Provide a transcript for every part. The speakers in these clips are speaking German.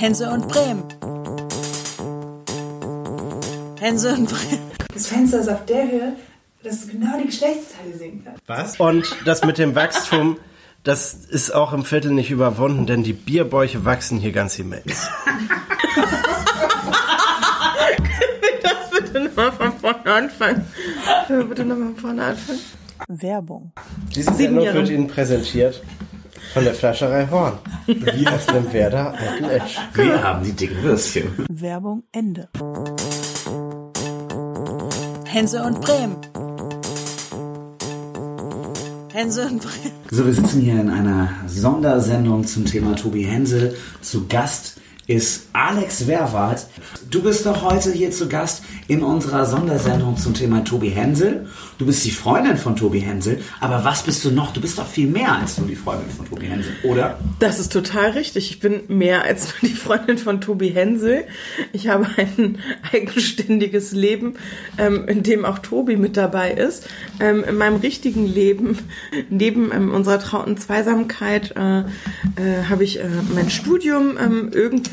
Hense und Bremen. Hense und Bremen. Das Fenster ist auf der Höhe, dass du genau die Geschlechtsteile sehen kannst. Was? Und das mit dem Wachstum, das ist auch im Viertel nicht überwunden, denn die Bierbäuche wachsen hier ganz immens. Das bitte nochmal von vorne anfangen. Können wir bitte nochmal von vorne anfangen? Werbung. Diese Sendung wird Ihnen präsentiert von der Fleischerei Horn. Wir aus dem Werder Alten Esch. Wir haben die dicken Würstchen. Werbung Ende. Hense und Bremen. Hense und Bremen. So, wir sitzen hier in einer Sondersendung zum Thema Tobi Hensel. Zu Gast ist Alex Werwart. Du bist doch heute hier zu Gast in unserer Sondersendung zum Thema Tobi Hensel. Du bist die Freundin von Tobi Hensel, aber was bist du noch? Du bist doch viel mehr als nur die Freundin von Tobi Hensel, oder? Das ist total richtig. Ich bin mehr als nur die Freundin von Tobi Hensel. Ich habe ein eigenständiges Leben, ähm, in dem auch Tobi mit dabei ist. Ähm, in meinem richtigen Leben, neben ähm, unserer trauten Zweisamkeit, äh, äh, habe ich äh, mein Studium ähm,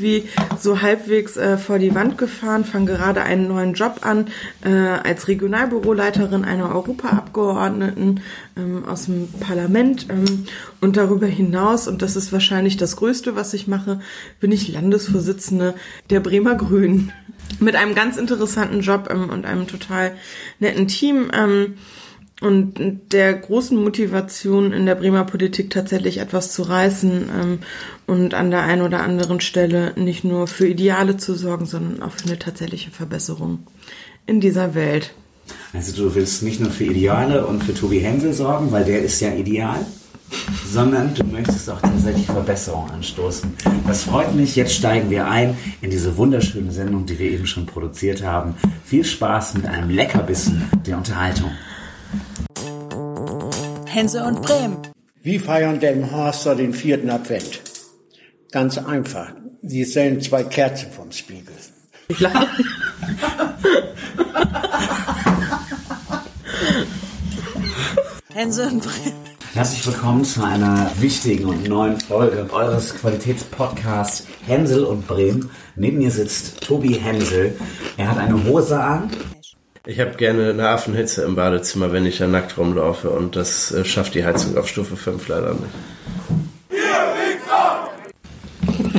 irgendwie so halbwegs äh, vor die Wand gefahren, fange gerade einen neuen Job an äh, als Regionalbüroleiterin einer Europaabgeordneten ähm, aus dem Parlament ähm, und darüber hinaus, und das ist wahrscheinlich das Größte, was ich mache, bin ich Landesvorsitzende der Bremer Grünen mit einem ganz interessanten Job ähm, und einem total netten Team. Ähm, und der großen Motivation in der Bremer Politik tatsächlich etwas zu reißen ähm, und an der einen oder anderen Stelle nicht nur für Ideale zu sorgen, sondern auch für eine tatsächliche Verbesserung in dieser Welt. Also du willst nicht nur für Ideale und für Tobi Hensel sorgen, weil der ist ja ideal, sondern du möchtest auch tatsächlich Verbesserungen anstoßen. Das freut mich. Jetzt steigen wir ein in diese wunderschöne Sendung, die wir eben schon produziert haben. Viel Spaß mit einem Leckerbissen der Unterhaltung. Hense und Bremen. Wie feiern Delmenhorster den vierten Advent? Ganz einfach. Sie stellen zwei Kerzen vom Spiegel. Ich lache. Hense und Bremen. Herzlich willkommen zu einer wichtigen und neuen Folge eures Qualitätspodcasts Hänsel und Bremen. Neben mir sitzt Tobi Hänsel. Er hat eine Hose an. Ich habe gerne eine Affenhitze im Badezimmer, wenn ich da nackt rumlaufe und das äh, schafft die Heizung auf Stufe 5 leider nicht.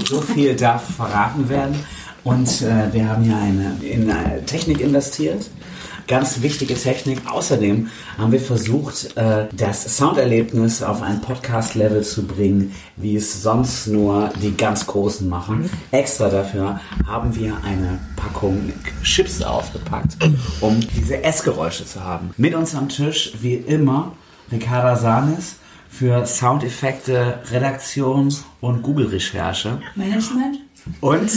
So viel darf verraten werden. Und äh, wir haben hier eine, in eine Technik investiert. Ganz wichtige Technik. Außerdem haben wir versucht, äh, das Sounderlebnis auf ein Podcast-Level zu bringen, wie es sonst nur die ganz Großen machen. Extra dafür haben wir eine Packung Chips aufgepackt, um diese Essgeräusche zu haben. Mit uns am Tisch, wie immer, Ricarda Sanis für Soundeffekte, Redaktion und Google-Recherche. Management? Und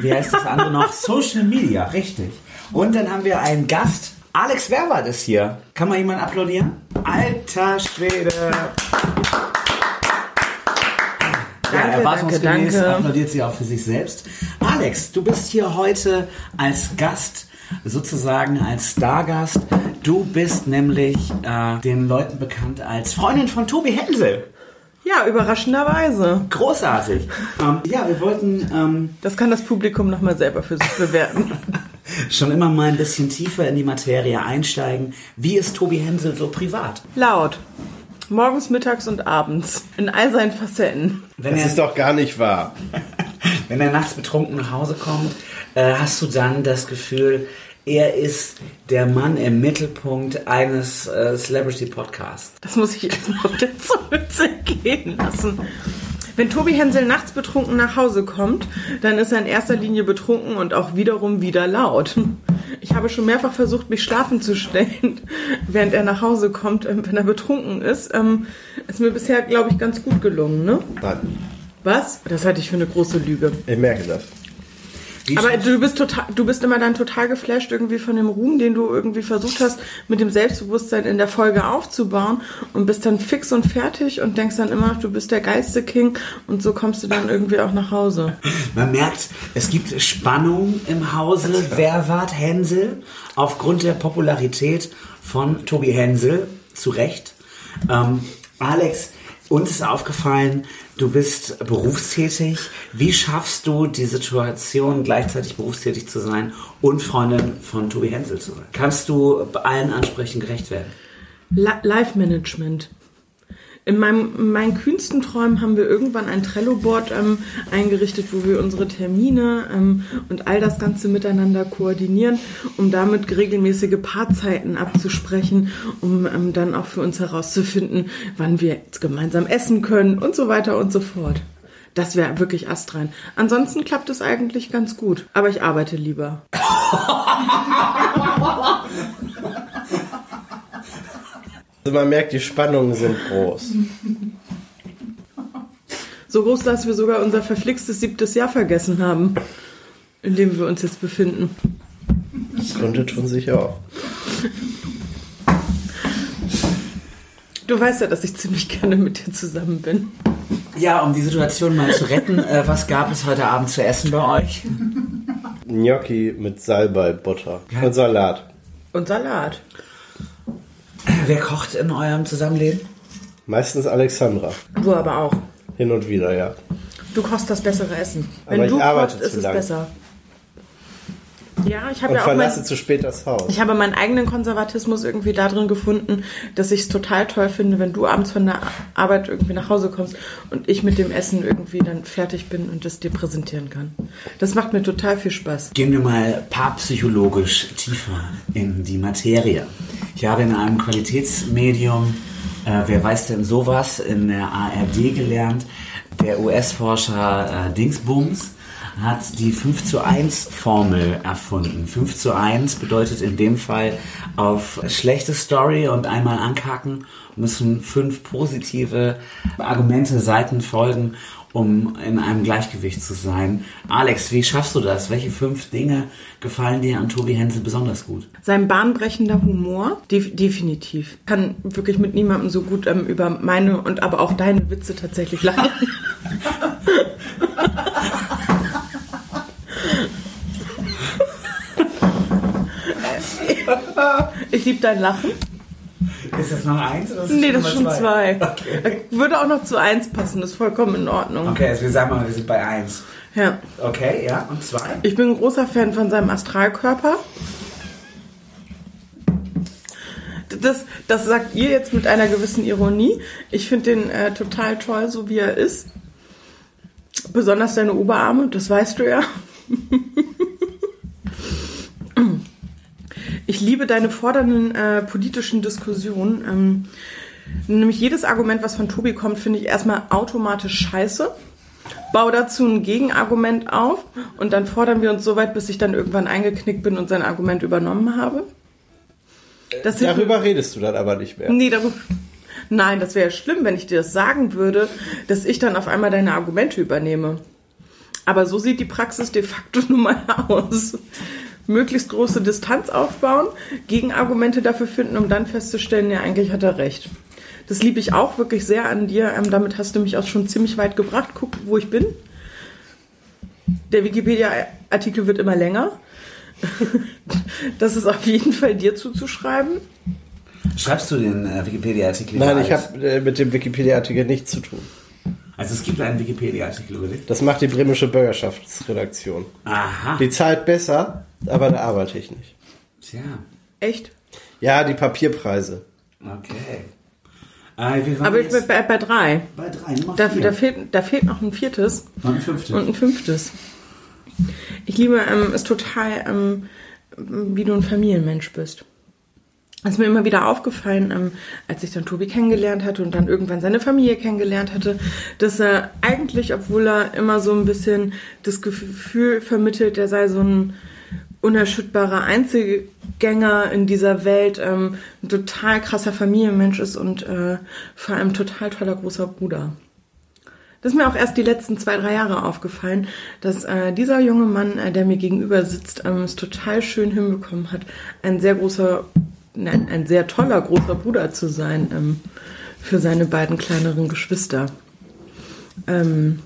wie heißt das andere noch? Social Media, richtig. Und dann haben wir einen Gast. Alex Werwart ist hier. Kann mal jemand applaudieren? Alter Schwede. ja, erwartungsgemäß danke, danke. applaudiert sie auch für sich selbst. Alex, du bist hier heute als Gast, sozusagen als Stargast. Du bist nämlich äh, den Leuten bekannt als Freundin von Tobi Hensel. Ja, überraschenderweise. Großartig. ähm, ja, wir wollten ähm, Das kann das Publikum nochmal selber für sich bewerten. schon immer mal ein bisschen tiefer in die Materie einsteigen. Wie ist Tobi Hensel so privat? Laut. Morgens, mittags und abends. In all seinen Facetten. Wenn Das er, ist doch gar nicht wahr. wenn er nachts betrunken nach Hause kommt, äh, hast du dann das Gefühl, er ist der Mann im Mittelpunkt eines äh, Celebrity-Podcasts. Das muss ich erstmal auf der Zunge zergehen lassen. Wenn Tobi Hensel nachts betrunken nach Hause kommt, dann ist er in erster Linie betrunken und auch wiederum wieder laut. Ich habe schon mehrfach versucht, mich schlafen zu stellen, während er nach Hause kommt, ähm, wenn er betrunken ist. Ähm, Ist mir bisher, glaube ich, ganz gut gelungen, ne? Nein, Was? Das halte ich für eine große Lüge. ich merke das. Aber du bist total, du bist immer dann total geflasht irgendwie von dem Ruhm, den du irgendwie versucht hast, mit dem Selbstbewusstsein in der Folge aufzubauen und bist dann fix und fertig und denkst dann immer, du bist der geilste King und so kommst du dann irgendwie auch nach Hause. Man merkt, es gibt Spannung im Hause Werwart Hensel aufgrund der Popularität von Tobi Hensel, zu Recht. Ähm, Alex, Uns ist aufgefallen, du bist berufstätig. Wie schaffst du die Situation, gleichzeitig berufstätig zu sein und Freundin von Tobi Hensel zu sein? Kannst du allen Ansprüchen gerecht werden? Live-Management. In, meinem, in meinen kühnsten Träumen haben wir irgendwann ein Trello-Board ähm, eingerichtet, wo wir unsere Termine ähm, und all das Ganze miteinander koordinieren, um damit regelmäßige Paarzeiten abzusprechen, um ähm, dann auch für uns herauszufinden, wann wir jetzt gemeinsam essen können und so weiter und so fort. Das wäre wirklich astrein. Ansonsten klappt es eigentlich ganz gut. Aber ich arbeite lieber. Also man merkt, die Spannungen sind groß. So groß, dass wir sogar unser verflixtes siebtes Jahr vergessen haben, in dem wir uns jetzt befinden. Das Gründe tun sich auch. Du weißt ja, dass ich ziemlich gerne mit dir zusammen bin. Ja, um die Situation mal zu retten, äh, was gab es heute Abend zu essen bei euch? Gnocchi mit Salbei, Butter und Salat. Und Salat. Wer kocht in eurem Zusammenleben? Meistens Alexandra. Du aber auch. Hin und wieder, ja. Du kochst das bessere Essen. Aber Wenn ich du arbeite kochst, ist zu es lang. besser. Ja, ich habe ja auch mein, verlasse zu spät das Haus. ich habe meinen eigenen Konservatismus irgendwie darin gefunden, dass ich es total toll finde, wenn du abends von der Arbeit irgendwie nach Hause kommst und ich mit dem Essen irgendwie dann fertig bin und das dir präsentieren kann. Das macht mir total viel Spaß. Gehen wir mal paarpsychologisch tiefer in die Materie. Ich habe in einem Qualitätsmedium, äh, wer weiß denn sowas, in der ARD gelernt, der US-Forscher äh, Dingsbums hat die 5 zu 1 Formel erfunden. 5 zu 1 bedeutet in dem Fall auf schlechte Story und einmal ankacken müssen fünf positive Argumente, Seiten folgen, um in einem Gleichgewicht zu sein. Alex, wie schaffst du das? Welche fünf Dinge gefallen dir an Tobi Hensel besonders gut? Sein bahnbrechender Humor, def definitiv. Kann wirklich mit niemandem so gut ähm, über meine und aber auch deine Witze tatsächlich lachen. ich liebe dein Lachen. Ist das noch eins? Oder ist Nee, das ist schon Nummer zwei. Okay. Würde auch noch zu eins passen, ist vollkommen in Ordnung. Okay, also wir sagen mal, wir sind bei eins. Ja. Okay, ja, und zwei? Ich bin ein großer Fan von seinem Astralkörper. Das, das sagt ihr jetzt mit einer gewissen Ironie. Ich finde den äh, total toll, so wie er ist. Besonders seine Oberarme, das weißt du ja. Ich liebe deine fordernden äh, politischen Diskussionen. Ähm, nämlich jedes Argument, was von Tobi kommt, finde ich erstmal automatisch scheiße. Bau dazu ein Gegenargument auf und dann fordern wir uns so weit, bis ich dann irgendwann eingeknickt bin und sein Argument übernommen habe. Das hilft mir- Darüber redest du dann aber nicht mehr. Nee, darüber. Nein, das wäre schlimm, wenn ich dir das sagen würde, dass ich dann auf einmal deine Argumente übernehme. Aber so sieht die Praxis de facto nun mal aus. Möglichst große Distanz aufbauen, Gegenargumente dafür finden, um dann festzustellen, ja, eigentlich hat er recht. Das liebe ich auch wirklich sehr an dir. Ähm, damit hast du mich auch schon ziemlich weit gebracht. Guck, wo ich bin. Der Wikipedia-Artikel wird immer länger. Das ist auf jeden Fall dir zuzuschreiben. Schreibst du den äh, Wikipedia-Artikel? Nein, ich habe äh, mit dem Wikipedia-Artikel nichts zu tun. Also es gibt einen Wikipedia-Artikel über dich. Das macht die bremische Bürgerschaftsredaktion. Aha. Die zahlt besser, aber da arbeite ich nicht. Tja, Echt? Ja, die Papierpreise. okay. Äh, Aber ich bin bei, bei drei. bei drei, Nummer Da, da, fehlt, da fehlt noch ein viertes Und ein fünftes. und ein fünftes. Ich liebe ähm, es total, ähm, wie du ein Familienmensch bist. Es ist mir immer wieder aufgefallen, ähm, als ich dann Tobi kennengelernt hatte und dann irgendwann seine Familie kennengelernt hatte, dass er eigentlich, obwohl er immer so ein bisschen das Gefühl vermittelt, er sei so ein unerschütterbarer Einzelgänger in dieser Welt, ähm, ein total krasser Familienmensch ist und äh, vor allem total toller großer Bruder. Das ist mir auch erst die letzten zwei, drei Jahre aufgefallen, dass äh, dieser junge Mann, äh, der mir gegenüber sitzt, ähm, es total schön hinbekommen hat, ein sehr großer, nein, ein sehr toller großer Bruder zu sein ähm, für seine beiden kleineren Geschwister. Ähm,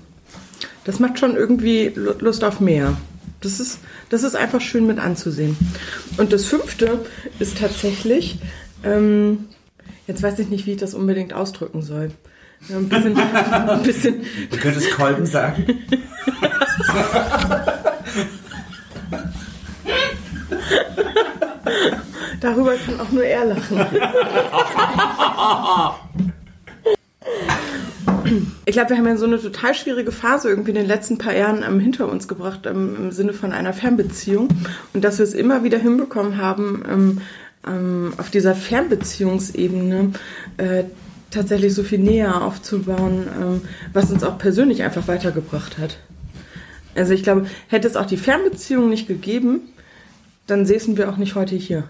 das macht schon irgendwie Lu- Lust auf mehr. Das ist, das ist einfach schön mit anzusehen. Und das fünfte ist tatsächlich, ähm, jetzt weiß ich nicht, wie ich das unbedingt ausdrücken soll. Ja, ein bisschen, ein bisschen, Du könntest Kolben sagen. darüber kann auch nur er lachen. Ich glaube, wir haben ja so eine total schwierige Phase irgendwie in den letzten paar Jahren ähm, hinter uns gebracht, ähm, im Sinne von einer Fernbeziehung. Und dass wir es immer wieder hinbekommen haben, ähm, ähm, auf dieser Fernbeziehungsebene äh, tatsächlich so viel näher aufzubauen, ähm, was uns auch persönlich einfach weitergebracht hat. Also ich glaube, hätte es auch die Fernbeziehung nicht gegeben, dann säßen wir auch nicht heute hier.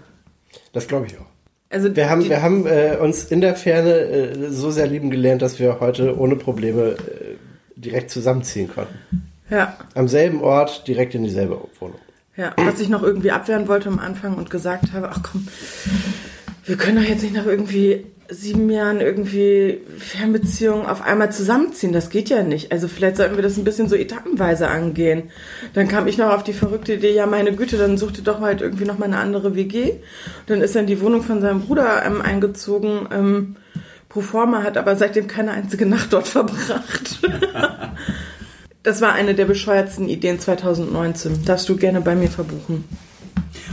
Das glaube ich auch. Also Wir haben, wir haben äh, uns in der Ferne äh, so sehr lieben gelernt, dass wir heute ohne Probleme äh, direkt zusammenziehen konnten. ja, Am selben Ort, direkt in dieselbe Wohnung. Ja, was ich noch irgendwie abwehren wollte am Anfang und gesagt habe, ach komm, wir können doch jetzt nicht nach irgendwie sieben Jahren irgendwie Fernbeziehungen auf einmal zusammenziehen. Das geht ja nicht. Also vielleicht sollten wir das ein bisschen so etappenweise angehen. Dann kam ich noch auf die verrückte Idee, ja meine Güte, dann suchte doch halt irgendwie noch mal eine andere WG. Dann ist er in die Wohnung von seinem Bruder ähm, eingezogen. Ähm, pro forma hat aber seitdem keine einzige Nacht dort verbracht. Das war eine der bescheuertsten Ideen 2019. Darfst du gerne bei mir verbuchen.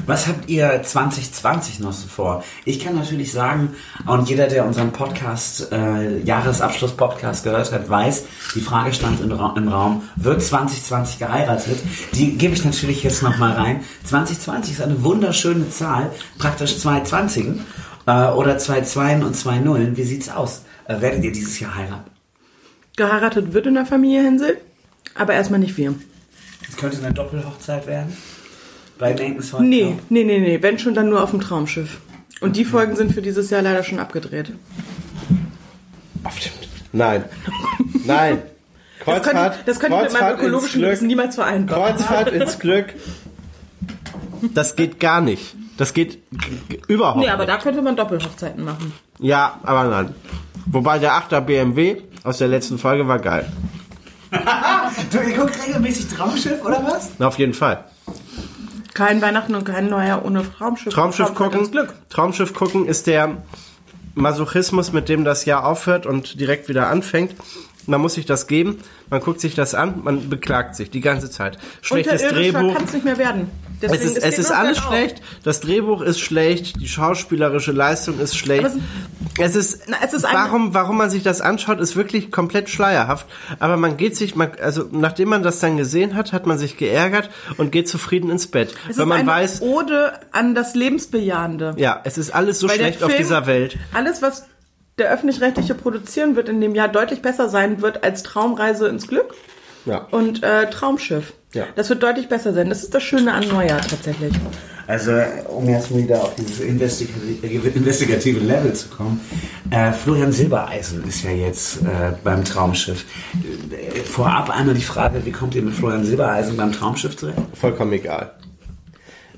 Was habt ihr 2020 noch so vor? Ich kann natürlich sagen, und jeder, der unseren Podcast, äh, Jahresabschluss-Podcast gehört hat, weiß, die Frage stand im, Ra im Raum, wird 2020 geheiratet? Die gebe ich natürlich jetzt nochmal rein. 2020 ist eine wunderschöne Zahl, praktisch zwei Zwanzigen äh, oder zwei Zweien und zwei Nullen. Wie sieht's aus? Äh, werdet ihr dieses Jahr heiraten? Geheiratet wird in der Familie Hänsel, aber erstmal nicht wir. Es könnte eine Doppelhochzeit werden. Bei Nathan's Hot Nee, nee, nee, nee. Wenn schon, dann nur auf dem Traumschiff. Und die Folgen sind für dieses Jahr leider schon abgedreht. Auf dem, nein. Nein. Das Kreuzfahrt. könnte, das könnte ich mit meinem Kreuzfahrt ins ökologischen. Wissen niemals vereinbaren. Kreuzfahrt ins Glück. Das geht gar nicht. Das geht überhaupt Nee, aber nicht. da könnte man Doppelhochzeiten machen. Ja, aber nein. Wobei der 8er BMW aus der letzten Folge war geil. Du, ihr guckt regelmäßig Traumschiff, oder was? Na, auf jeden Fall. Kein Weihnachten und kein Neujahr ohne Traumschiff. Traumschiff gucken. Traumschiff gucken ist der Masochismus, mit dem das Jahr aufhört und direkt wieder anfängt. Man muss sich das geben, man guckt sich das an, man beklagt sich die ganze Zeit. Schlechtes Drehbuch. kann es nicht mehr werden. Es Deswegen, ist, es ist alles bergauf. schlecht, das Drehbuch ist schlecht, die schauspielerische Leistung ist schlecht. Aber Es ist, Na, es ist warum, warum man sich das anschaut, ist wirklich komplett schleierhaft. Aber man geht sich, man, also nachdem man das dann gesehen hat, hat man sich geärgert und geht zufrieden ins Bett. Es weil ist man eine weiß, Ode an das Lebensbejahende. ja, es ist alles so Weil schlecht auf Film- dieser Welt. Alles, was der öffentlich-rechtliche produzieren wird in dem Jahr deutlich besser sein wird als Traumreise ins Glück Ja. und äh, Traumschiff. Ja. Das wird deutlich besser sein. Das ist das Schöne an Neujahr tatsächlich. Also, um jetzt wieder auf dieses investigative, investigative Level zu kommen. Äh, Florian Silbereisen ist ja jetzt äh, beim Traumschiff. Äh, Vorab einmal die Frage, wie kommt ihr mit Florian Silbereisen beim Traumschiff zurecht? Vollkommen egal.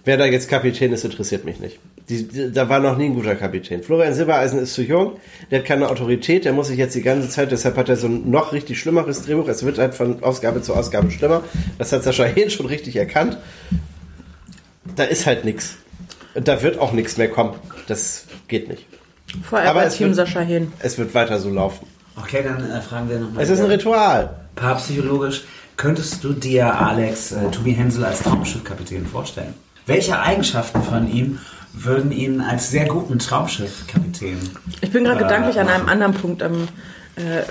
Wer da jetzt Kapitän ist, interessiert mich nicht. Die, die, da war noch nie ein guter Kapitän. Florian Silbereisen ist zu jung, der hat keine Autorität, der muss sich jetzt die ganze Zeit, deshalb hat er so ein noch richtig schlimmeres Drehbuch. Es wird halt von Ausgabe zu Ausgabe schlimmer. Das hat Sascha Hehn schon richtig erkannt. Da ist halt nichts. Und da wird auch nichts mehr kommen. Das geht nicht. Vorher Aber bei es Team wird- Sascha Hin. Es wird weiter so laufen. Okay, dann äh, fragen wir nochmal. Es ist ein Ritual. Paarpsychologisch, könntest du dir Alex äh, Tobi Hensel als Traumschiffkapitän vorstellen? Welche Eigenschaften von ihm würden ihn als sehr guten Traumschiffkapitän? Ich bin gerade äh, gedanklich an einem anderen Punkt ähm, äh,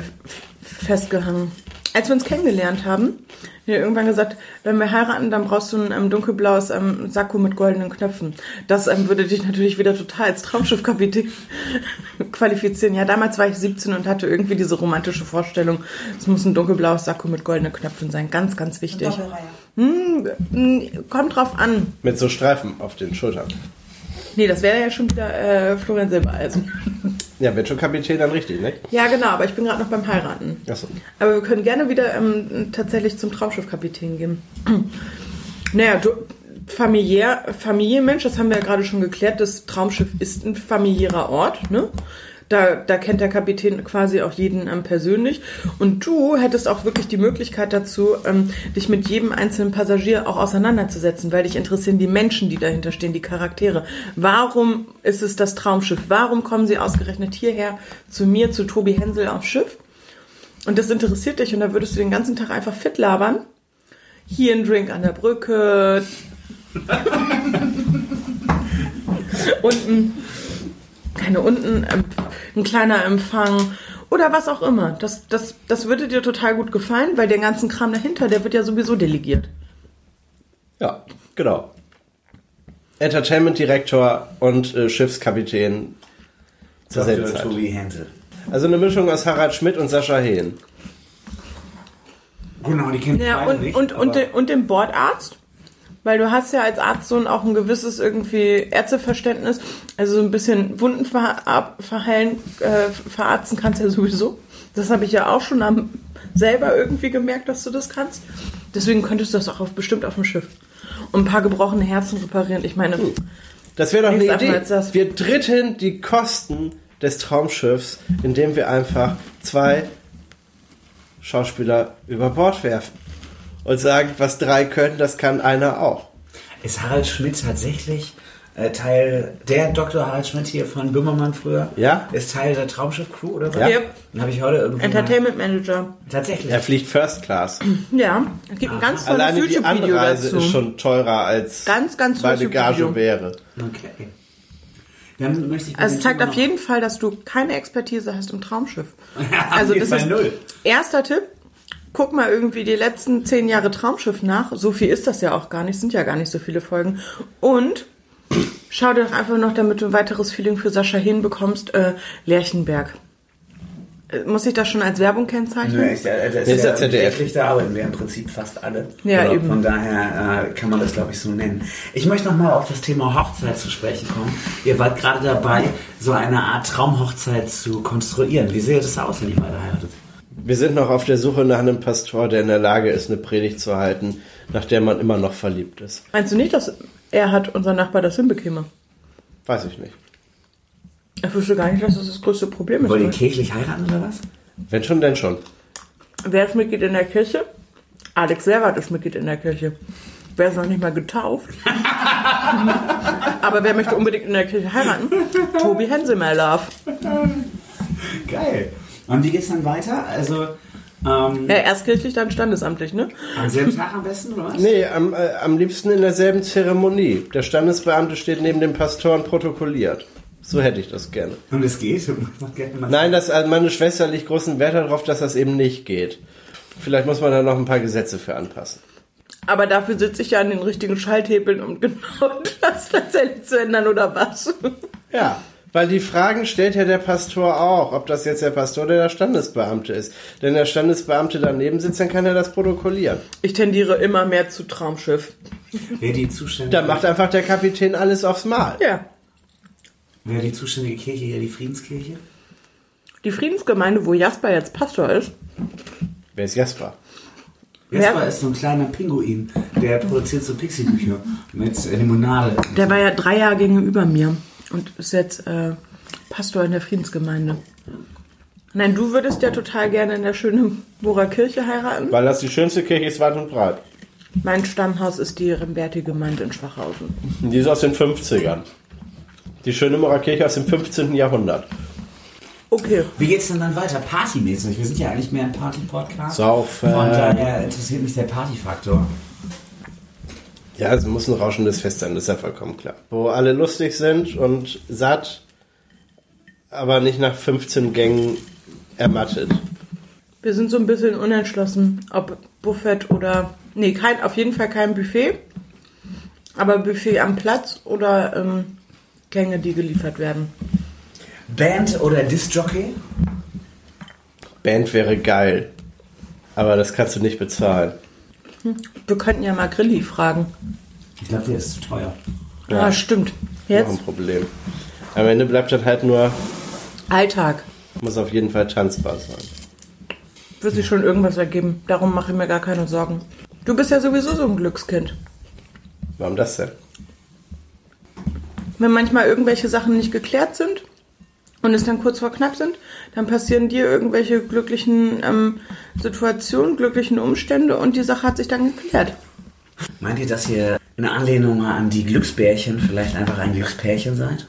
festgehangen. Als wir uns kennengelernt haben, hat er irgendwann gesagt, wenn wir heiraten, dann brauchst du ein ähm, dunkelblaues ähm, Sakko mit goldenen Knöpfen. Das ähm, würde dich natürlich wieder total als Traumschiffkapitän qualifizieren. Ja, damals war ich 17 und hatte irgendwie diese romantische Vorstellung, es muss ein dunkelblaues Sakko mit goldenen Knöpfen sein. Ganz, ganz wichtig. Hm, kommt drauf an. Mit so Streifen auf den Schultern. Nee, das wäre ja schon wieder äh, Florian Silbereisen. Ja, wenn schon Kapitän, dann richtig, ne? Ja, genau, aber ich bin gerade noch beim Heiraten. Achso. Aber wir können gerne wieder ähm, tatsächlich zum Traumschiffkapitän gehen. naja, du, familiär, Familienmensch, das haben wir ja gerade schon geklärt, das Traumschiff ist ein familiärer Ort, ne? Da, da kennt der Kapitän quasi auch jeden ähm, persönlich. Und du hättest auch wirklich die Möglichkeit dazu, ähm, dich mit jedem einzelnen Passagier auch auseinanderzusetzen, weil dich interessieren die Menschen, die dahinter stehen, die Charaktere. Warum ist es das Traumschiff? Warum kommen sie ausgerechnet hierher zu mir, zu Tobi Hensel aufs Schiff? und das interessiert dich und da würdest du den ganzen Tag einfach fit labern. Hier ein Drink an der Brücke. unten, keine unten, ähm, ein kleiner Empfang oder was auch immer. Das, das, das würde dir total gut gefallen, weil der ganzen Kram dahinter, der wird ja sowieso delegiert. Ja, genau. Entertainment Director und äh, Schiffskapitän zur selben. Zeit. Tobi. Also eine Mischung aus Harald Schmidt und Sascha Hehn. Genau, die kennt Ja, und, nicht, und, und, und den Bordarzt. Weil du hast ja als Arzt so ein, auch ein gewisses irgendwie Ärzteverständnis. Also so ein bisschen Wunden ver, verheilen, äh, verarzten kannst ja sowieso. Das habe ich ja auch schon am, selber irgendwie gemerkt, dass du das kannst. Deswegen könntest du das auch auf, bestimmt auf dem Schiff. Und ein paar gebrochene Herzen reparieren. Ich meine, Das wäre doch eine Idee. Wir dritten die Kosten des Traumschiffs, indem wir einfach zwei Schauspieler über Bord werfen. Und sagen, was drei können, das kann einer auch. Ist Harald Schmidt tatsächlich äh, Teil, der Dr. Harald Schmidt hier von Böhmermann früher? Ja. Ist Teil der Traumschiff-Crew oder was? Ja. Dann habe ich heute irgendwie. Entertainment Manager. Tatsächlich. Er fliegt First Class. Ja, es gibt ein ganz tolles Alleine die YouTube-Video Anreise dazu. ist schon teurer als Ganz, ganz meine Gage wäre. Okay. Dann möchte ich Also es zeigt auf jeden Fall, dass du keine Expertise hast im Traumschiff. Ja, also das ist null. erster Tipp. Guck mal irgendwie die letzten zehn Jahre Traumschiff nach. So viel ist das ja auch gar nicht, sind ja gar nicht so viele Folgen. Und schau dir doch einfach noch, damit du ein weiteres Feeling für Sascha Hehn bekommst, äh, Lerchenberg. Äh, Muss ich das schon als Werbung kennzeichnen? Nö, ist ja, das Nee, ist ist ja ZDF. wirklich, da arbeiten wir im Prinzip fast alle. Ja, Oder eben. Von daher äh, kann man das, glaube ich, so nennen. Ich möchte nochmal auf das Thema Hochzeit zu sprechen kommen. Ihr wart gerade dabei, so eine Art Traumhochzeit zu konstruieren. Wie sähe das aus, wenn ihr beide heiratet? Wir sind noch auf der Suche nach einem Pastor, der in der Lage ist, eine Predigt zu halten, nach der man immer noch verliebt ist. Meinst du nicht, dass er hat, unser Nachbar, das hinbekäme? Weiß ich nicht. Ich wüsste gar nicht, dass das das größte Problem ist. Wollt ihr kirchlich heiraten oder was? Wenn schon, denn schon. Wer ist Mitglied in der Kirche? Alex Servat ist Mitglied in der Kirche. Wer ist noch nicht mal getauft? Aber wer möchte unbedingt in der Kirche heiraten? Tobi Hensel, my love. Geil. Und wie geht's dann weiter? Also, ähm, Ja, erst kirchlich, dann standesamtlich, ne? am selben Tag am besten, oder was? Nee, am, äh, am liebsten in derselben Zeremonie. Der Standesbeamte steht neben dem Pastor und protokolliert. So hätte ich das gerne. Und es geht? Man- Nein, das, also meine Schwester legt großen Wert darauf, dass das eben nicht geht. Vielleicht muss man da noch ein paar Gesetze für anpassen. Aber dafür sitze ich ja an den richtigen Schalthebeln, um genau das tatsächlich zu ändern, oder was? Ja, weil die Fragen stellt ja der Pastor auch, ob das jetzt der Pastor oder der Standesbeamte ist. Wenn der Standesbeamte daneben sitzt, dann kann er das protokollieren. Ich tendiere immer mehr zu Traumschiff. Wer die zuständige, Dann macht einfach der Kapitän alles aufs Mal. Ja. wer die zuständige Kirche hier, die Friedenskirche? Die Friedensgemeinde, wo Jasper jetzt Pastor ist, Wer ist Jasper? Jasper Wer- ist so ein kleiner Pinguin, der produziert so Pixie-Bücher mit Limonade. der war ja drei Jahre gegenüber mir und ist jetzt äh, Pastor in der Friedensgemeinde. Nein, du würdest ja total gerne in der schönen Bohrer Kirche heiraten. Weil das die schönste Kirche ist, weit und breit. Mein Stammhaus ist die Remberti-Gemeinde in Schwachhausen. Die ist aus den 50ern. Die Schönemorer Kirche aus dem 15. Jahrhundert. Okay. Wie geht's denn dann weiter? Partymäßig? Wir sind ja eigentlich mehr ein Party-Podcast. Saufen. Von daher interessiert mich der Partyfaktor. Ja, es muss ein rauschendes Fest sein, das ist ja vollkommen klar. Wo alle lustig sind und satt, aber nicht nach 15 Gängen ermattet. Wir sind so ein bisschen unentschlossen, ob Buffet oder. Nee, kein, auf jeden Fall kein Buffet. Aber Buffet am Platz oder ähm, Gänge, die geliefert werden. Band oder Disc-Jockey? Band wäre geil, aber das kannst du nicht bezahlen. Wir könnten ja mal Grilli fragen. Ich glaube, der ist zu teuer. Ja, ah, stimmt. Noch Jetzt ein Problem. Am Ende bleibt dann halt nur, Alltag. muss auf jeden Fall tanzbar sein. Wird sich schon irgendwas ergeben. Darum mache ich mir gar keine Sorgen. Du bist ja sowieso so ein Glückskind. Warum das denn? Wenn manchmal irgendwelche Sachen nicht geklärt sind und es dann kurz vor knapp sind, dann passieren dir irgendwelche glücklichen ähm, Situationen, glücklichen Umstände und die Sache hat sich dann geklärt. Meint ihr, dass ihr in Anlehnung an die Glücksbärchen vielleicht einfach ein Glückspärchen seid?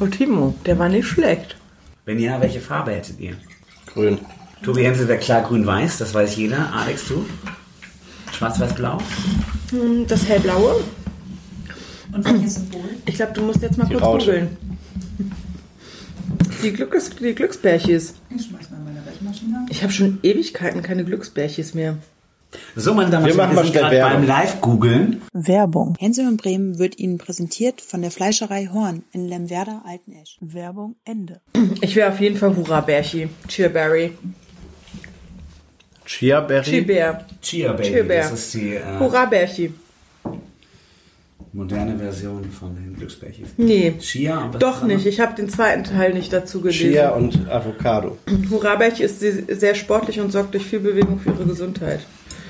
Oh Timo, der war nicht schlecht. Wenn ja, welche Farbe hättet ihr? Grün. Tobi Hensel wäre klar grün-weiß, das weiß jeder. Alex, du? Schwarz-weiß-blau? Hm, Das hellblaue. Und welches Symbol? Ich glaube, du musst jetzt mal Die kurz Raute. googeln. Die, Glücks die Glücksbärchis. Ich schmeiß mal meine Rechenmaschine. Ich habe schon Ewigkeiten keine Glücksbärchis mehr. So, meine Damen und Wir Herren, machen wir mal sind gerade beim Live-Googeln. Werbung. Hänsel und Bremen wird Ihnen präsentiert von der Fleischerei Horn in Lemwerder Altenesch. Werbung Ende. Ich wäre auf jeden Fall Hurra-Bärchi. Cheerberry. Chia-Berry. Cheerbär. Chia Baby, Cheerbär. das ist die äh, Hurra-Bärchi. Moderne Version von den Glücksbärchis. Nee. Chia? und was Doch nicht. Ich habe den zweiten Teil nicht dazu gelesen. Chia und Avocado. Hurra-Bärchi ist se- sehr sportlich und sorgt durch viel Bewegung für ihre Gesundheit.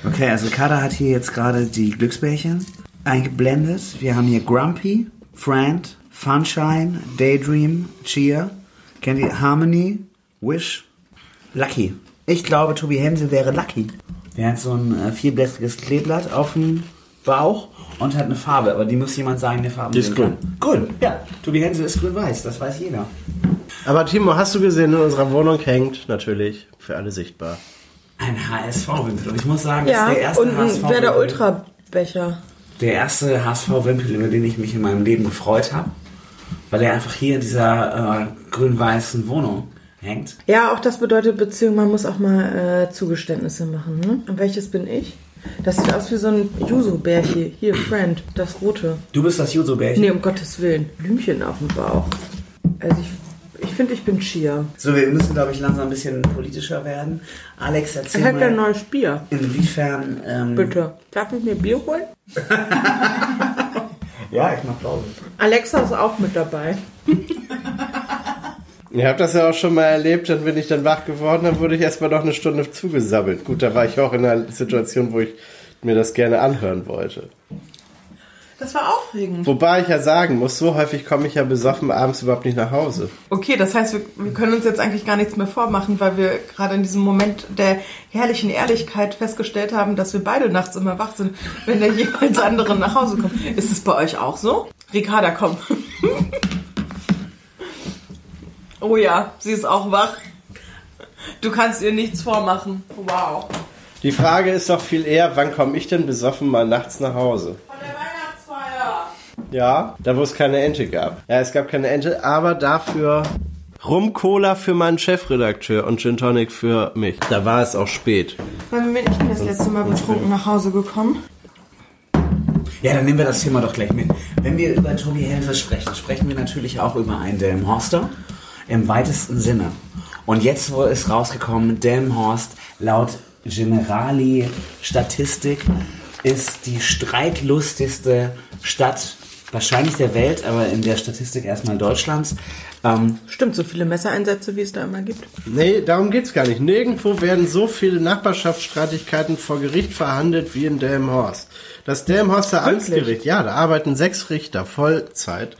Okay, also Kada hat hier jetzt gerade die Glücksbärchen eingeblendet. Wir haben hier Grumpy, Friend, Funshine, Daydream, Chia. Kennt ihr Harmony, Wish, Lucky? Ich glaube, Tobi Hensel wäre Lucky. Der hat so ein äh, vierblättriges Kleeblatt auf dem Bauch und hat eine Farbe, aber die muss jemand sagen, eine Farbe. Die ist sehen kann. Grün, ja. Tobi Hensel ist grün-weiß, das weiß jeder. Aber Timo, hast du gesehen, in unserer Wohnung hängt natürlich für alle sichtbar. Ein HSV-Wimpel. Und ich muss sagen, das Ja, ist der erste und ein HSV-Wimpel. Werder Ultra-Becher. Der erste HSV-Wimpel, über den ich mich in meinem Leben gefreut habe. Weil er einfach hier in dieser äh, grün-weißen Wohnung hängt. Ja, auch das bedeutet Beziehung, man muss auch mal äh, Zugeständnisse machen. Ne? Und welches bin ich? Das sieht aus wie so ein Yuzu-Bärchen. Hier, Friend, das rote. Du bist das Juso-Bärchen. Nee, um Gottes Willen. Blümchen auf dem Bauch. Also ich, ich finde, ich bin Chia. So, wir müssen, glaube ich, langsam ein bisschen politischer werden. Alex, erzähl Ich hätte ein mal, neues Bier. inwiefern... Ähm, Bitte. Darf ich mir Bier holen? Ja, ich mach Pause. Alexa ist auch mit dabei. Ihr habt das ja auch schon mal erlebt, dann bin ich dann wach geworden, dann wurde ich erstmal noch eine Stunde zugesammelt. Gut, da war ich auch in einer Situation, wo ich mir das gerne anhören wollte. Das war aufregend. Wobei ich ja sagen muss, so häufig komme ich ja besoffen abends überhaupt nicht nach Hause. Okay, das heißt, wir, wir können uns jetzt eigentlich gar nichts mehr vormachen, weil wir gerade in diesem Moment der herrlichen Ehrlichkeit festgestellt haben, dass wir beide nachts immer wach sind, wenn der jeweils andere nach Hause kommt. Ist es bei euch auch so? Ricarda, komm. oh ja, sie ist auch wach. Du kannst ihr nichts vormachen. Wow. Die Frage ist doch viel eher, wann komme ich denn besoffen mal nachts nach Hause? Von der Weihnachtsfeier. Ja, da wo es keine Ente gab. Ja, es gab keine Ente, aber dafür Rum-Cola für meinen Chefredakteur und Gin Tonic für mich. Da war es auch spät. Wann bin ich denn das letzte Mal betrunken nach Hause gekommen? Ja, dann nehmen wir das Thema doch gleich mit. Wenn wir über Tobi Hensel sprechen, sprechen wir natürlich auch über einen Delmhorster im weitesten Sinne. Und jetzt wo ist rausgekommen, Delmhorst laut Generali Statistik ist die streiklustigste Stadt wahrscheinlich der Welt, aber in der Statistik erstmal Deutschlands. Ähm, Stimmt, so viele Messereinsätze, wie es da immer gibt. Nee, darum geht's gar nicht. Nirgendwo werden so viele Nachbarschaftsstreitigkeiten vor Gericht verhandelt wie in Delmenhorst. Das Delmenhorster Amtsgericht, ja, da arbeiten sechs Richter Vollzeit.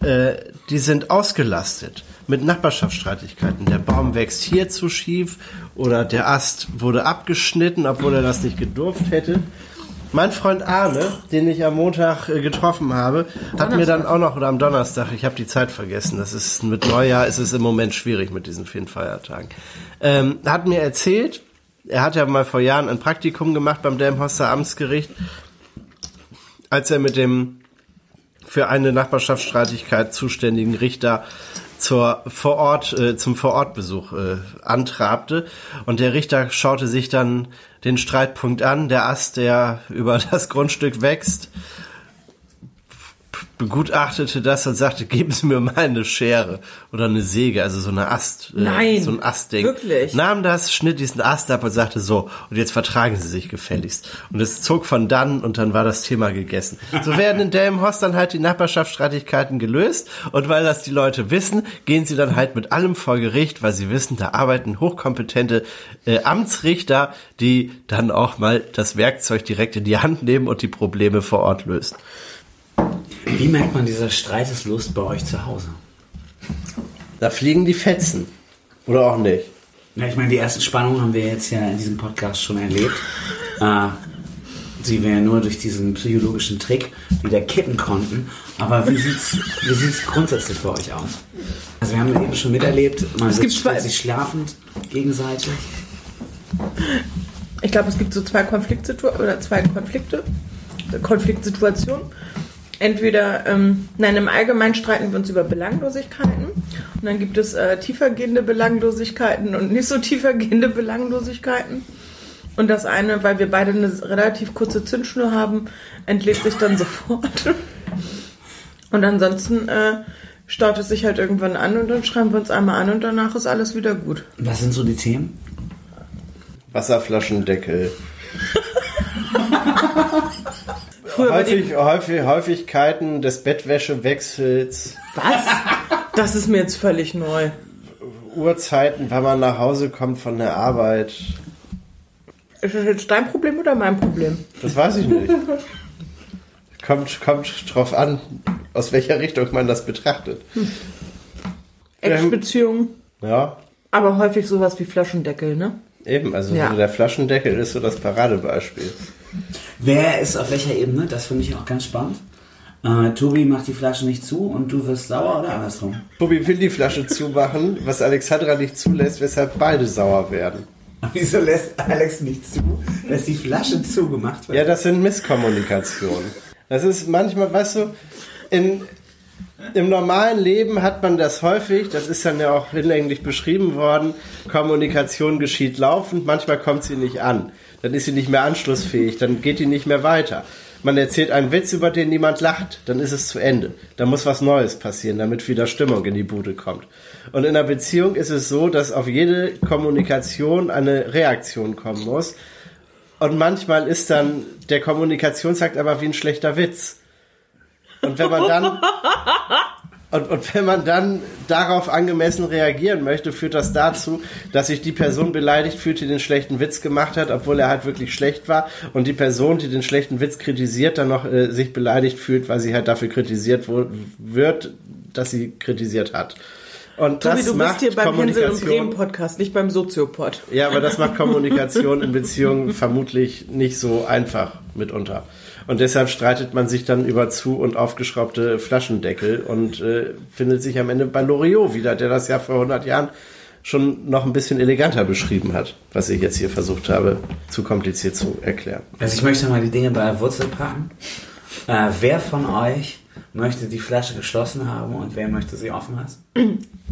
Äh, die sind ausgelastet mit Nachbarschaftsstreitigkeiten. Der Baum wächst hier zu schief oder der Ast wurde abgeschnitten, obwohl er das nicht gedurft hätte. Mein Freund Arne, den ich am Montag äh, getroffen habe, hat mir dann auch noch, oder am Donnerstag, ich habe die Zeit vergessen, das ist mit Neujahr ist es im Moment schwierig mit diesen vielen Feiertagen, ähm, hat mir erzählt, er hat ja mal vor Jahren ein Praktikum gemacht beim Delmhorster Amtsgericht, als er mit dem für eine Nachbarschaftsstreitigkeit zuständigen Richter zur Vorort, äh, zum Vorortbesuch äh, antrabte. Und der Richter schaute sich dann den Streitpunkt an, der Ast, der über das Grundstück wächst, begutachtete das und sagte, geben Sie mir mal eine Schere oder eine Säge, also so eine Ast, äh, Nein, so ein Astding. wirklich? Nahm das, schnitt diesen Ast ab und sagte so, und jetzt vertragen Sie sich gefälligst. Und es zog von dann und dann war das Thema gegessen. So werden in Delmenhorst dann halt die Nachbarschaftsstreitigkeiten gelöst und weil das die Leute wissen, gehen sie dann halt mit allem vor Gericht, weil sie wissen, da arbeiten hochkompetente äh, Amtsrichter, die dann auch mal das Werkzeug direkt in die Hand nehmen und die Probleme vor Ort lösen. Wie merkt man diese Streiteslust bei euch zu Hause? Da fliegen die Fetzen. Oder auch nicht. Ja, ich meine, die ersten Spannungen haben wir jetzt ja in diesem Podcast schon erlebt. Äh, die wir ja nur durch diesen psychologischen Trick wieder kippen konnten. Aber wie sieht's, wie sieht's grundsätzlich für euch aus? Also wir haben eben schon miterlebt, man Es gibt sitzt plötzlich schlafend gegenseitig. Ich glaube, es gibt so zwei Konfliktsituationen oder zwei Konflikte, Konfliktsituationen. Entweder, ähm, nein, im Allgemeinen streiten wir uns über Belanglosigkeiten und dann gibt es äh, tiefergehende Belanglosigkeiten und nicht so tiefergehende Belanglosigkeiten. Und das eine, weil wir beide eine relativ kurze Zündschnur haben, entlädt sich dann sofort. Und ansonsten äh, staut es sich halt irgendwann an und dann schreiben wir uns einmal an und danach ist alles wieder gut. Was sind so die Themen? Wasserflaschendeckel. Früher Häufig, häufig, Häufigkeiten des Bettwäschewechsels, Was? Das ist mir jetzt völlig neu. Uhrzeiten, wann man nach Hause kommt von der Arbeit. Ist das jetzt dein Problem oder mein Problem? Das weiß ich nicht. kommt, kommt drauf an, aus welcher Richtung man das betrachtet. Ex-Beziehungen, Ja, aber häufig sowas wie Flaschendeckel, ne? eben. Also Ja. der Flaschendeckel ist so das Paradebeispiel. Wer ist auf welcher Ebene? Das finde ich auch ganz spannend. Äh, Tobi macht die Flasche nicht zu und du wirst sauer oder andersrum? Tobi will die Flasche zumachen, was Alexandra nicht zulässt, weshalb beide sauer werden. Wieso lässt Alex nicht zu, dass die Flasche zugemacht wird? Ja, das sind Misskommunikationen. Das ist manchmal, weißt du, in, im normalen Leben hat man das häufig, das ist dann ja auch hinlänglich beschrieben worden, Kommunikation geschieht laufend, manchmal kommt sie nicht an. Dann ist sie nicht mehr anschlussfähig, dann geht die nicht mehr weiter. Man erzählt einen Witz, über den niemand lacht, dann ist es zu Ende. Da muss was Neues passieren, damit wieder Stimmung in die Bude kommt. Und in einer Beziehung ist es so, dass auf jede Kommunikation eine Reaktion kommen muss. Und manchmal ist dann der Kommunikationsakt aber wie ein schlechter Witz. Und wenn man dann und, und wenn man dann darauf angemessen reagieren möchte, führt das dazu, dass sich die Person beleidigt fühlt, die den schlechten Witz gemacht hat, obwohl er halt wirklich schlecht war. Und die Person, die den schlechten Witz kritisiert, dann noch äh, sich beleidigt fühlt, weil sie halt dafür kritisiert wird, dass sie kritisiert hat. Und Tobi, das du macht bist hier beim Hänsel und Bremen Podcast, nicht beim Soziopod. ja, aber das macht Kommunikation in Beziehungen vermutlich nicht so einfach mitunter. Und deshalb streitet man sich dann über zu und aufgeschraubte Flaschendeckel und äh, findet sich am Ende bei Loriot wieder, der das ja vor 100 Jahren schon noch ein bisschen eleganter beschrieben hat, was ich jetzt hier versucht habe, zu kompliziert zu erklären. Also ich möchte mal die Dinge bei der Wurzel packen. Äh, wer von euch möchte die Flasche geschlossen haben und wer möchte sie offen lassen?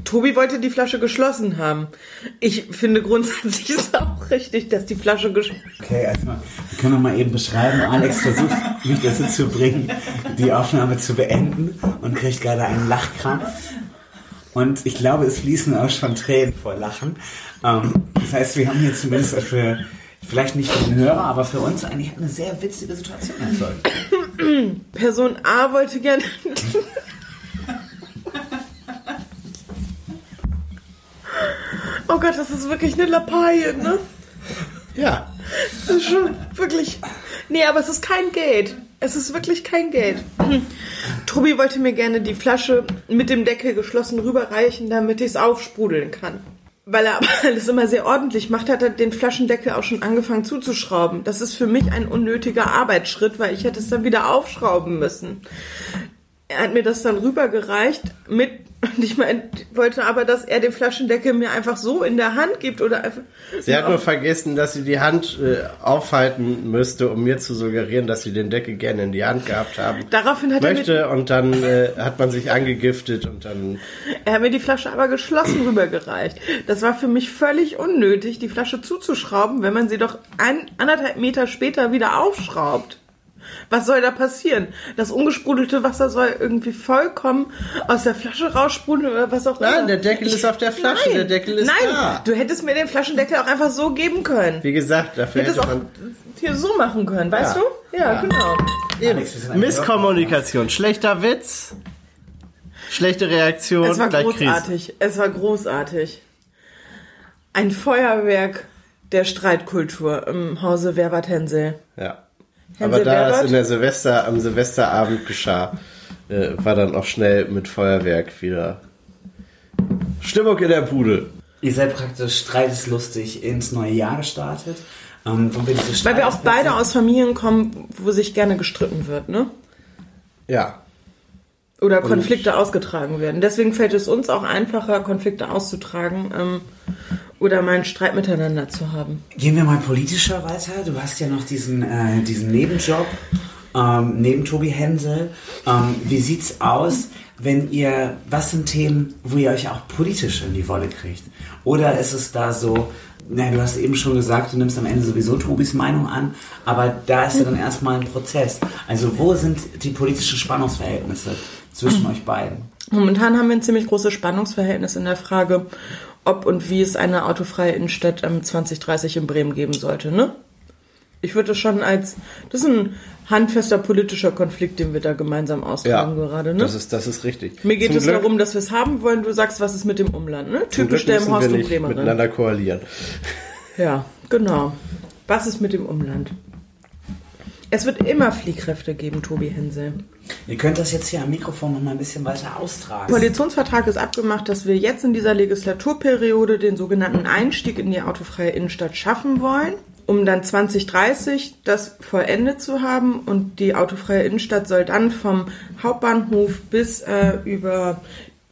Tobi wollte die Flasche geschlossen haben. Ich finde grundsätzlich ist es auch richtig, dass die Flasche geschlossen Okay, also wir können noch mal eben beschreiben. Alex versucht mich dazu zu bringen, die Aufnahme zu beenden und kriegt gerade einen Lachkrampf. Und ich glaube, es fließen auch schon Tränen vor Lachen. Ähm, das heißt, wir haben hier zumindest für, vielleicht nicht für den Hörer, aber für uns eigentlich eine sehr witzige Situation erzeugt. Person A wollte gerne. oh Gott, das ist wirklich eine Lappalie, ne? Ja, Das ist schon wirklich. Nee, aber es ist kein Geld. Es ist wirklich kein Geld. Tobi wollte mir gerne die Flasche mit dem Deckel geschlossen rüberreichen, damit ich es aufsprudeln kann. Weil er aber alles immer sehr ordentlich macht, hat er den Flaschendeckel auch schon angefangen zuzuschrauben. Das ist für mich ein unnötiger Arbeitsschritt, weil ich hätte es dann wieder aufschrauben müssen. Er hat mir das dann rübergereicht mit, und ich mein, wollte aber, dass er den Flaschendeckel mir einfach so in der Hand gibt oder einfach. sie hat nur vergessen, dass sie die Hand äh, aufhalten müsste, um mir zu suggerieren, dass sie den Deckel gerne in die Hand gehabt haben Daraufhin hat er mir möchte. Und dann äh, hat man sich angegiftet und dann Er hat mir die Flasche aber geschlossen rübergereicht. Das war für mich völlig unnötig, die Flasche zuzuschrauben, wenn man sie doch ein, anderthalb Meter später wieder aufschraubt. Was soll da passieren? Das ungesprudelte Wasser soll irgendwie vollkommen aus der Flasche raussprudeln oder was auch immer. Nein, der Deckel ist auf der Flasche, der Deckel ist Nein, da. du hättest mir den Flaschendeckel auch einfach so geben können. Wie gesagt, dafür Hättest hätte auch man hier so machen können, weißt Ja. du? Ja, genau. Eben. Misskommunikation, schlechter Witz, schlechte Reaktion, Es war gleich Krise. großartig. Es war großartig. Ein Feuerwerk der Streitkultur im Hause Werwart-Hensel. Ja. Aber da es in der Silvester, am Silvesterabend geschah, äh, war dann auch schnell mit Feuerwerk wieder Stimmung in der Bude. Ihr seid praktisch streiteslustig ins neue Jahr gestartet. Ähm, wo wir Weil wir auch beide aus Familien kommen, wo sich gerne gestritten wird, ne? Ja. Oder Konflikte ausgetragen werden. Deswegen fällt es uns auch einfacher, Konflikte auszutragen ähm, oder mal einen Streit miteinander zu haben. Gehen wir mal politischer weiter. Du hast ja noch diesen, äh, diesen Nebenjob ähm, neben Tobi Hensel. Ähm, wie sieht's aus, wenn ihr, was sind Themen, wo ihr euch auch politisch in die Wolle kriegt? Oder ist es da so, na, du hast eben schon gesagt, du nimmst am Ende sowieso Tobis Meinung an, aber da ist ja dann erstmal ein Prozess. Also wo sind die politischen Spannungsverhältnisse zwischen euch beiden? Momentan haben wir ein ziemlich großes Spannungsverhältnis in der Frage, ob und wie es eine autofreie Innenstadt ähm, 2030 in Bremen geben sollte. Ne? Ich würde das schon als, das ist ein handfester politischer Konflikt, den wir da gemeinsam Ja. austragen gerade. Ne? Das ist, das ist richtig. Mir geht Zum es Glück- darum, dass wir es haben wollen. Du sagst, was ist mit dem Umland? Ne? Typisch der im Horst wir nicht Bremerin. miteinander koalieren. Ja, genau. Was ist mit dem Umland? Es wird immer Fliehkräfte geben, Tobi Hensel. Ihr könnt das jetzt hier am Mikrofon noch mal ein bisschen weiter austragen. Koalitionsvertrag ist abgemacht, dass wir jetzt in dieser Legislaturperiode den sogenannten Einstieg in die autofreie Innenstadt schaffen wollen, um dann 2030 das vollendet zu haben und die autofreie Innenstadt soll dann vom Hauptbahnhof bis äh, über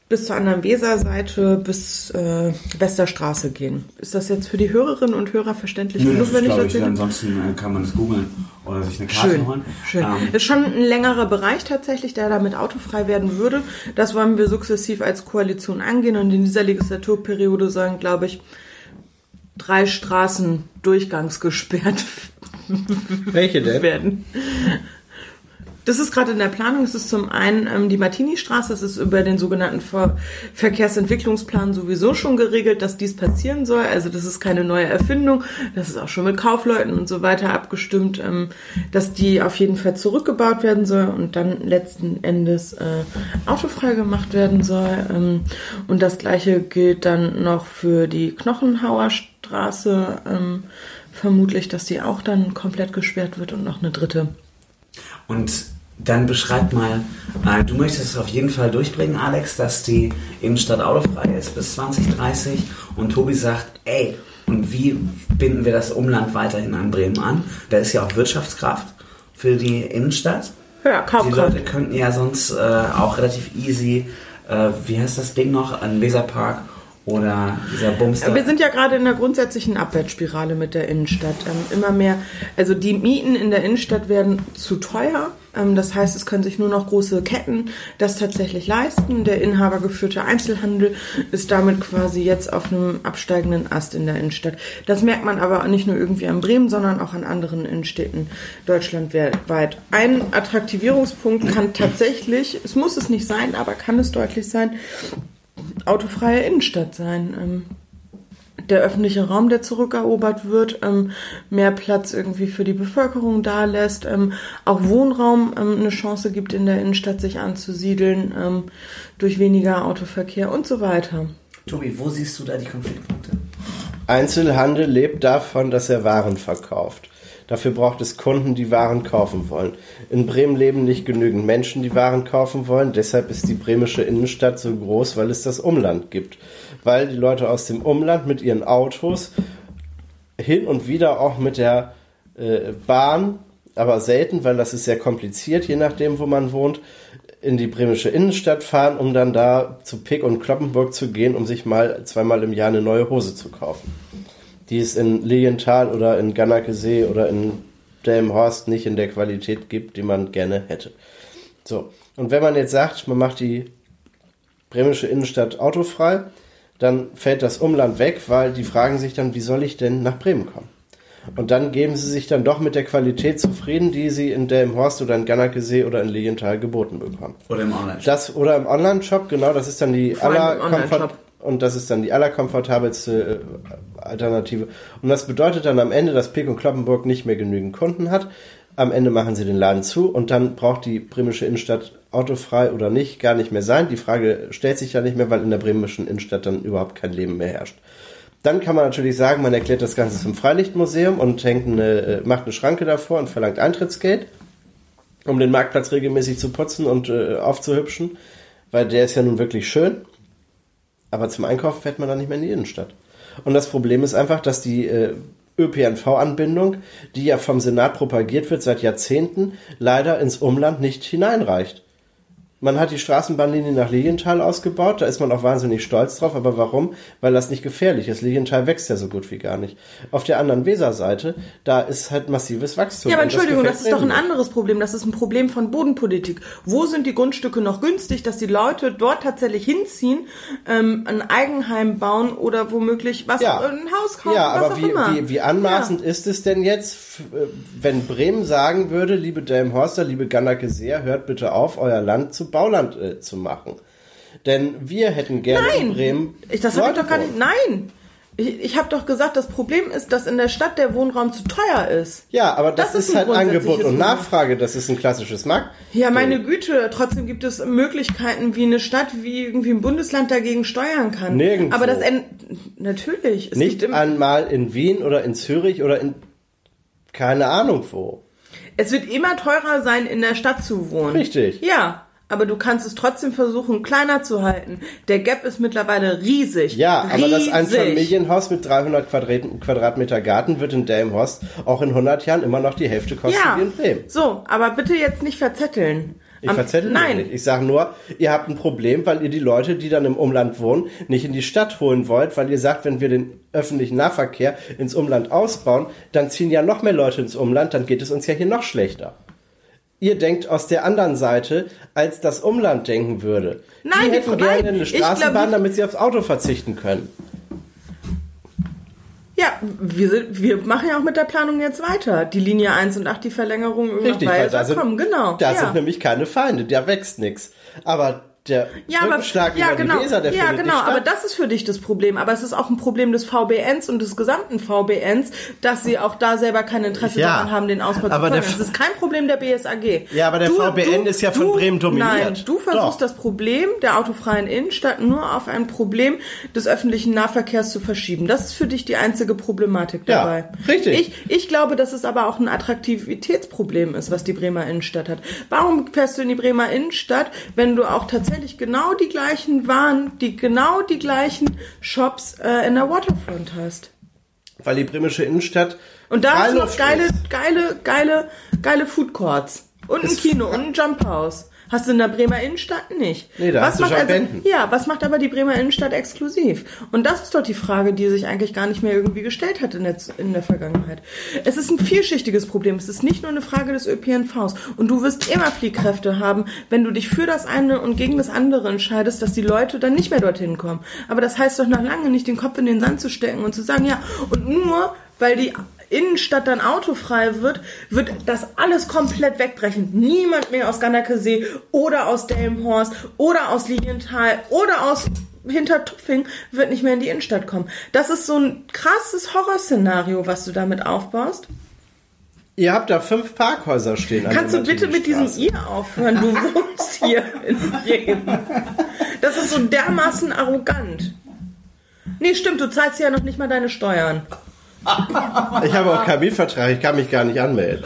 bis zur anderen Weserseite bis äh, Westerstraße gehen. Ist das jetzt für die Hörerinnen und Hörer verständlich Nö, genug, das ist, wenn ich das ich, erzähle? ansonsten äh, kann man das googeln oder sich eine Karte Schön, holen. schön. Ähm, ist schon ein längerer Bereich tatsächlich, der damit autofrei werden würde. Das wollen wir sukzessiv als Koalition angehen und in dieser Legislaturperiode sollen, glaube ich, drei Straßen durchgangsgesperrt Welche denn? werden. Das ist gerade in der Planung. Es ist zum einen ähm, die Martini-Straße. Das ist über den sogenannten Ver Verkehrsentwicklungsplan sowieso schon geregelt, dass dies passieren soll. Also das ist keine neue Erfindung. Das ist auch schon mit Kaufleuten und so weiter abgestimmt, ähm, dass die auf jeden Fall zurückgebaut werden soll und dann letzten Endes äh, autofrei gemacht werden soll. Ähm, und das gleiche gilt dann noch für die Knochenhauer Straße. Ähm, vermutlich, dass die auch dann komplett gesperrt wird und noch eine dritte. Und dann beschreib mal, äh, du möchtest es auf jeden Fall durchbringen, Alex, dass die Innenstadt autofrei ist bis 2030 und Tobi sagt, ey, und wie binden wir das Umland weiterhin an Bremen an? Da ist ja auch Wirtschaftskraft für die Innenstadt. Ja, Die Kaufkraft. Leute könnten ja sonst äh, auch relativ easy, äh, wie heißt das Ding noch, an Weserpark oder dieser Bumster. Wir sind ja gerade in einer grundsätzlichen Abwärtsspirale mit der Innenstadt. Ähm, immer mehr, also die Mieten in der Innenstadt werden zu teuer. Ähm, das heißt, es können sich nur noch große Ketten das tatsächlich leisten. Der inhabergeführte Einzelhandel ist damit quasi jetzt auf einem absteigenden Ast in der Innenstadt. Das merkt man aber nicht nur irgendwie an Bremen, sondern auch an anderen Innenstädten deutschlandweit. Ein Attraktivierungspunkt kann tatsächlich, es muss es nicht sein, aber kann es deutlich sein, autofreie Innenstadt sein. Ähm, der öffentliche Raum, der zurückerobert wird, ähm, mehr Platz irgendwie für die Bevölkerung da lässt, ähm, auch Wohnraum ähm, eine Chance gibt, in der Innenstadt sich anzusiedeln, ähm, durch weniger Autoverkehr und so weiter. Tobi, wo siehst du da die Konfliktpunkte? Einzelhandel lebt davon, dass er Waren verkauft. Dafür braucht es Kunden, die Waren kaufen wollen. In Bremen leben nicht genügend Menschen, die Waren kaufen wollen. Deshalb ist die bremische Innenstadt so groß, weil es das Umland gibt. Weil die Leute aus dem Umland mit ihren Autos hin und wieder auch mit der äh, Bahn, aber selten, weil das ist sehr kompliziert, je nachdem, wo man wohnt, in die bremische Innenstadt fahren, um dann da zu Pick und Kloppenburg zu gehen, um sich mal zweimal im Jahr eine neue Hose zu kaufen. Die es in Lilienthal oder in Gannakesee oder in Delmenhorst nicht in der Qualität gibt, die man gerne hätte. So. Und wenn man jetzt sagt, man macht die bremische Innenstadt autofrei, dann fällt das Umland weg, weil die fragen sich dann, wie soll ich denn nach Bremen kommen? Und dann geben sie sich dann doch mit der Qualität zufrieden, die sie in Delmenhorst oder in Gannakesee oder in Lilienthal geboten bekommen. Oder im online Das oder im Online-Shop, genau, das ist dann die Vor und das ist dann die allerkomfortabelste äh, Alternative. Und das bedeutet dann am Ende, dass Pick und Kloppenburg nicht mehr genügend Kunden hat. Am Ende machen sie den Laden zu und dann braucht die bremische Innenstadt autofrei oder nicht gar nicht mehr sein. Die Frage stellt sich ja nicht mehr, weil in der bremischen Innenstadt dann überhaupt kein Leben mehr herrscht. Dann kann man natürlich sagen, man erklärt das Ganze zum Freilichtmuseum und hängt eine, äh, macht eine Schranke davor und verlangt Eintrittsgeld, um den Marktplatz regelmäßig zu putzen und äh, aufzuhübschen, weil der ist ja nun wirklich schön. Aber zum Einkaufen fährt man dann nicht mehr in die Innenstadt. Und das Problem ist einfach, dass die äh, ÖPNV-Anbindung, die ja vom Senat propagiert wird seit Jahrzehnten, leider ins Umland nicht hineinreicht. Man hat die Straßenbahnlinie nach Lilienthal ausgebaut, da ist man auch wahnsinnig stolz drauf, aber warum? Weil das nicht gefährlich ist. Lilienthal wächst ja so gut wie gar nicht. Auf der anderen Weserseite, da ist halt massives Wachstum. Ja, aber Entschuldigung, das, gefällt ist doch ein anderes Problem. Das ist ein Problem von Bodenpolitik. Wo sind die Grundstücke noch günstig, dass die Leute dort tatsächlich hinziehen, ähm, ein Eigenheim bauen oder womöglich was, Ja. ein Haus kaufen, Ja, was aber auch wie, immer. wie, wie anmaßend ist es denn jetzt, äh, wenn Bremen sagen würde, liebe Delmhorster, liebe Gannake Seer, hört bitte auf, euer Land zu Bauland äh, zu machen. Denn wir hätten gerne in Nein, Bremen ich, das habe ich doch gar nicht. Nein, ich, ich habe doch gesagt, das Problem ist, dass in der Stadt der Wohnraum zu teuer ist. Ja, aber das, Das ist ist, halt Angebot und. Nachfrage, das ist ein klassisches Markt. Ja, meine Güte, trotzdem gibt es Möglichkeiten, wie eine Stadt, wie irgendwie ein Bundesland dagegen steuern kann. Nirgendwo. Aber das natürlich. Es Nicht einmal in Wien oder in Zürich oder in keine Ahnung wo. Es wird immer teurer sein, in der Stadt zu wohnen. Richtig. Ja, aber du kannst es trotzdem versuchen, kleiner zu halten. Der Gap ist mittlerweile riesig. Ja, aber das Riesig. Familienhaus mit 300 Quadrat- Quadratmeter Garten wird in Delmhorst auch in 100 Jahren immer noch die Hälfte kosten Ja, wie in Bremen. so, aber bitte jetzt nicht verzetteln. Ich verzettel Nein, nicht. Ich sage nur, ihr habt ein Problem, weil ihr die Leute, die dann im Umland wohnen, nicht in die Stadt holen wollt, weil ihr sagt, wenn wir den öffentlichen Nahverkehr ins Umland ausbauen, dann ziehen ja noch mehr Leute ins Umland, dann geht es uns ja hier noch schlechter. Ihr denkt aus der anderen Seite, als das Umland denken würde. Nein, die hätten gerne eine glaub, Straßenbahn, die- damit sie aufs Auto verzichten können. Ja, wir, sind, wir machen ja auch mit der Planung jetzt weiter. Die Linie 1 und 8, die Verlängerung irgendwann Richtig, weil da sind, kommen, genau. da ja. sind nämlich keine Feinde, da wächst nichts. Aber der ja, aber, Rückenschlag ja, über genau, die Weser, der ja, genau, aber das ist für dich das Problem. Aber es ist auch ein Problem des VBNs und des gesamten VBNs, dass sie auch da selber kein Interesse Ja, daran haben, den Ausbau aber zu der fördern. Das ist kein Problem der BSAG. Ja, aber der VBN ist ja von Bremen dominiert. Nein, du versuchst Doch. das Problem der autofreien Innenstadt nur auf ein Problem des öffentlichen Nahverkehrs zu verschieben. Das ist für dich die einzige Problematik Ja, dabei. richtig. Ich, ich glaube, dass es aber auch ein Attraktivitätsproblem ist, was die Bremer Innenstadt hat. Warum fährst du in die Bremer Innenstadt, wenn du auch tatsächlich genau die gleichen Waren, die genau die gleichen Shops äh, in der Waterfront hast? Weil die bremische Innenstadt Und da hast du noch geile, geile, geile, geile Food Courts. Und ein Kino und ein Jump House. Hast du in der Bremer Innenstadt nicht. Nee, da hast du macht also. Ja, was macht aber die Bremer Innenstadt exklusiv? Und das ist doch die Frage, die sich eigentlich gar nicht mehr irgendwie gestellt hat in der, in der Vergangenheit. Es ist ein vielschichtiges Problem. Es ist nicht nur eine Frage des ÖPNVs. Und du wirst immer Fliehkräfte haben, wenn du dich für das eine und gegen das andere entscheidest, dass die Leute dann nicht mehr dorthin kommen. Aber das heißt doch noch lange nicht, den Kopf in den Sand zu stecken und zu sagen, ja, und nur weil die Innenstadt dann autofrei wird, wird das alles komplett wegbrechen. Niemand mehr aus Ganderkesee oder aus Delmenhorst oder aus Lilienthal oder aus Hintertupfing wird nicht mehr in die Innenstadt kommen. Das ist so ein krasses Horrorszenario, was du damit aufbaust. Ihr habt da fünf Parkhäuser stehen. an Kannst du bitte mit diesem ihr aufhören? Du wohnst hier in Bremen. Das ist so dermaßen arrogant. Nee, stimmt, du zahlst ja noch nicht mal deine Steuern. Ich habe auch keinen Mietvertrag, ich kann mich gar nicht anmelden.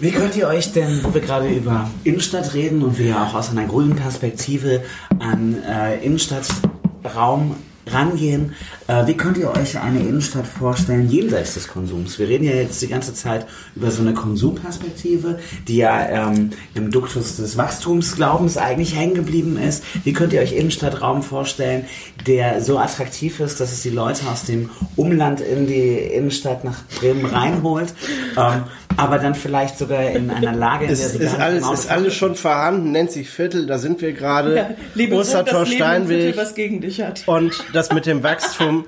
Wie könnt ihr euch denn, wo wir gerade über Innenstadt reden und wir auch aus einer grünen Perspektive an äh, Innenstadtraum rangehen, äh, wie könnt ihr euch eine Innenstadt vorstellen jenseits des Konsums? Wir reden ja jetzt die ganze Zeit über so eine Konsumperspektive, die ja ähm, im Duktus des Wachstumsglaubens eigentlich hängen geblieben ist. Wie könnt ihr euch Innenstadtraum vorstellen, der so attraktiv ist, dass es die Leute aus dem Umland in die Innenstadt nach Bremen reinholt? Ähm, aber dann vielleicht sogar in einer Lage, in der Es sie ist alles, ist alles schon vorhanden, nennt sich Viertel, da sind wir gerade. Ostertor Steinweg. was gegen dich hat. Und das mit dem Wachstum,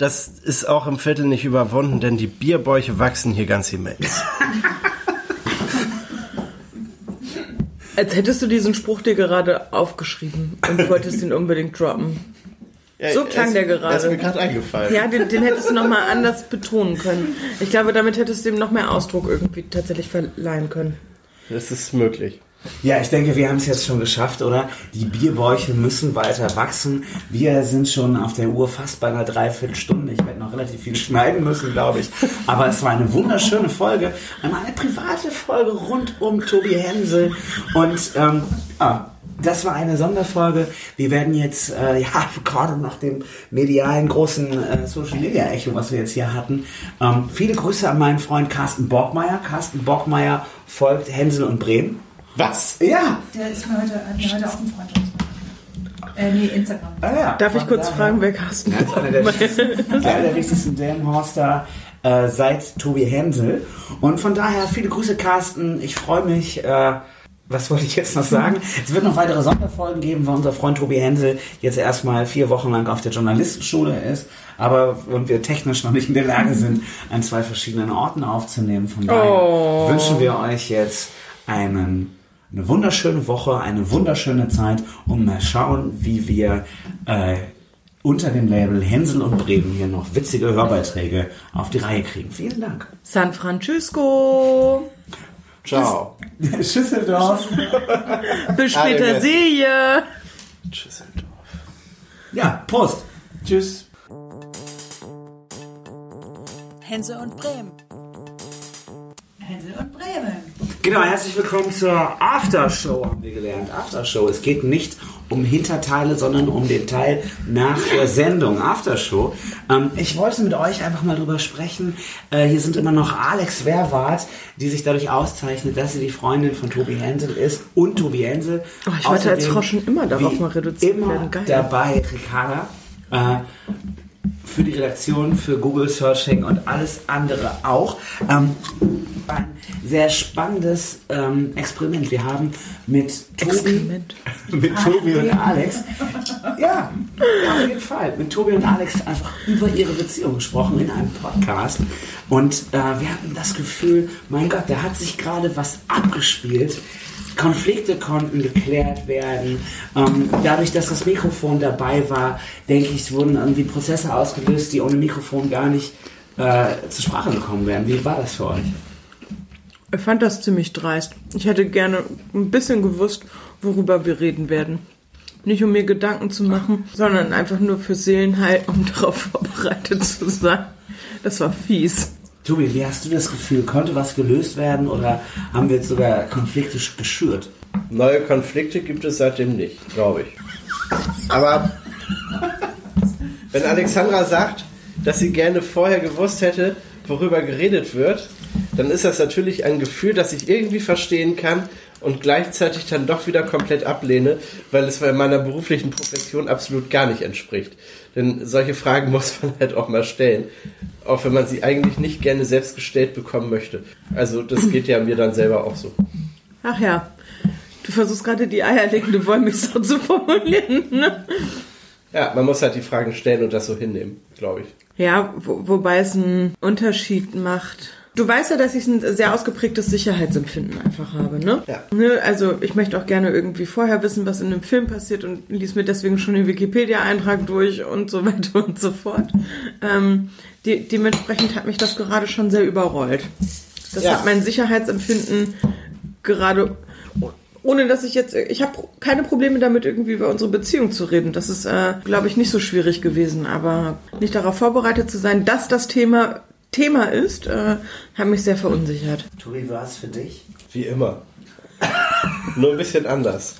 das ist auch im Viertel nicht überwunden, denn die Bierbäuche wachsen hier ganz immens. Als hättest du diesen Spruch dir gerade aufgeschrieben und wolltest ihn unbedingt droppen. So klang der gerade. Das ist mir gerade eingefallen. Ja, den, den hättest du nochmal anders betonen können. Ich glaube, damit hättest du ihm noch mehr Ausdruck irgendwie tatsächlich verleihen können. Das ist möglich. Ja, ich denke, wir haben es jetzt schon geschafft, oder? Die Bierbäuche müssen weiter wachsen. Wir sind schon auf der Uhr fast bei einer Dreiviertelstunde. Ich werde noch relativ viel schneiden müssen, glaube ich. Aber es war eine wunderschöne Folge. Einmal eine private Folge rund um Tobi Hensel. Und, ähm, ah, das war eine Sonderfolge. Wir werden jetzt, äh, ja, gerade nach dem medialen großen äh, Social Media Echo, was wir jetzt hier hatten, ähm, viele Grüße an meinen Freund Carsten Borgmeier. Carsten Borgmeier folgt Hänsel und Bremen. Was? Ja, Der ist mir heute, hat mir heute auch ein Freundschaftsbrief. Äh, nee, Instagram. Ah, ja. Darf ich kurz fragen, wer Carsten ist einer der wichtigsten, einer der wichtigsten Delmenhorster äh, seit Tobi Hensel. Und von daher viele Grüße, Carsten. Ich freue mich. Äh, was wollte ich jetzt noch sagen? Es wird noch weitere Sonderfolgen geben, weil unser Freund Tobi Hensel jetzt erstmal vier Wochen lang auf der Journalistenschule ist, aber und wir technisch noch nicht in der Lage sind, an zwei verschiedenen Orten aufzunehmen. Von daher wünschen wir euch jetzt einen eine wunderschöne Woche, eine wunderschöne Zeit und mal schauen, wie wir äh, unter dem Label Hänsel und Bremen hier noch witzige Hörbeiträge auf die Reihe kriegen. Vielen Dank. San Francisco. Ciao. Schüsseldorf. Bis später, mit. sehe. Tschüsseldorf. Ja, Prost. Tschüss. Hänsel und Bremen. Hänsel und Bremen. Genau, herzlich willkommen zur Aftershow, haben wir gelernt. Aftershow. Es geht nicht um Hinterteile, sondern um den Teil nach der Sendung. Aftershow. Ähm, ich wollte mit euch einfach mal drüber sprechen. Äh, hier sind immer noch Alex Werwart, die sich dadurch auszeichnet, dass sie die Freundin von Tobi Hensel ist und Tobi Hensel. Oh, ich wollte als Frau schon immer darauf mal reduziert immer werden. Geil. dabei, Ricarda. Äh, für die Redaktion, für Google Searching und alles andere auch. Ähm, ein sehr spannendes ähm, Experiment. Wir haben mit Tobi, mit Tobi und Alex, ja, auf jeden Fall, mit Tobi und Alex einfach über ihre Beziehung gesprochen in einem Podcast. Und äh, wir hatten das Gefühl, mein Gott, da hat sich gerade was abgespielt. Konflikte konnten geklärt werden. Ähm, dadurch, dass das Mikrofon dabei war, denke ich, wurden irgendwie Prozesse ausgelöst, die ohne Mikrofon gar nicht äh, zur Sprache gekommen wären. Wie war das für euch? Ich fand das ziemlich dreist. Ich hätte gerne ein bisschen gewusst, worüber wir reden werden. Nicht um mir Gedanken zu machen, sondern einfach nur für Seelenheil, um darauf vorbereitet zu sein. Das war fies. Tobi, wie hast du das Gefühl? Konnte was gelöst werden oder haben wir jetzt sogar Konflikte sch- geschürt? Neue Konflikte gibt es seitdem nicht, glaube ich. Aber wenn Alexandra sagt, dass sie gerne vorher gewusst hätte, worüber geredet wird, dann ist das natürlich ein Gefühl, das ich irgendwie verstehen kann und gleichzeitig dann doch wieder komplett ablehne, weil es meiner beruflichen Profession absolut gar nicht entspricht. Denn solche Fragen muss man halt auch mal stellen, auch wenn man sie eigentlich nicht gerne selbst gestellt bekommen möchte. Also das geht ja mir dann selber auch so. Ach ja, du versuchst gerade die eierlegende Wollmilchsau zu formulieren, ne? Ja, man muss halt die Fragen stellen und das so hinnehmen, glaube ich. Ja, wo, wobei es einen Unterschied macht. Du weißt ja, dass ich ein sehr ausgeprägtes Sicherheitsempfinden einfach habe, ne? Ja. ne? Also ich möchte auch gerne irgendwie vorher wissen, was in einem Film passiert und lies mir deswegen schon den Wikipedia-Eintrag durch und so weiter und so fort. Ähm, de dementsprechend hat mich das gerade schon sehr überrollt. Das Ja. hat mein Sicherheitsempfinden gerade ohne dass ich jetzt, ich habe keine Probleme damit, irgendwie über unsere Beziehung zu reden. Das ist, äh, glaube ich, nicht so schwierig gewesen. Aber nicht darauf vorbereitet zu sein, dass das Thema Thema ist, äh, hat mich sehr verunsichert. Tobi, war es für dich? Wie immer. Nur ein bisschen anders.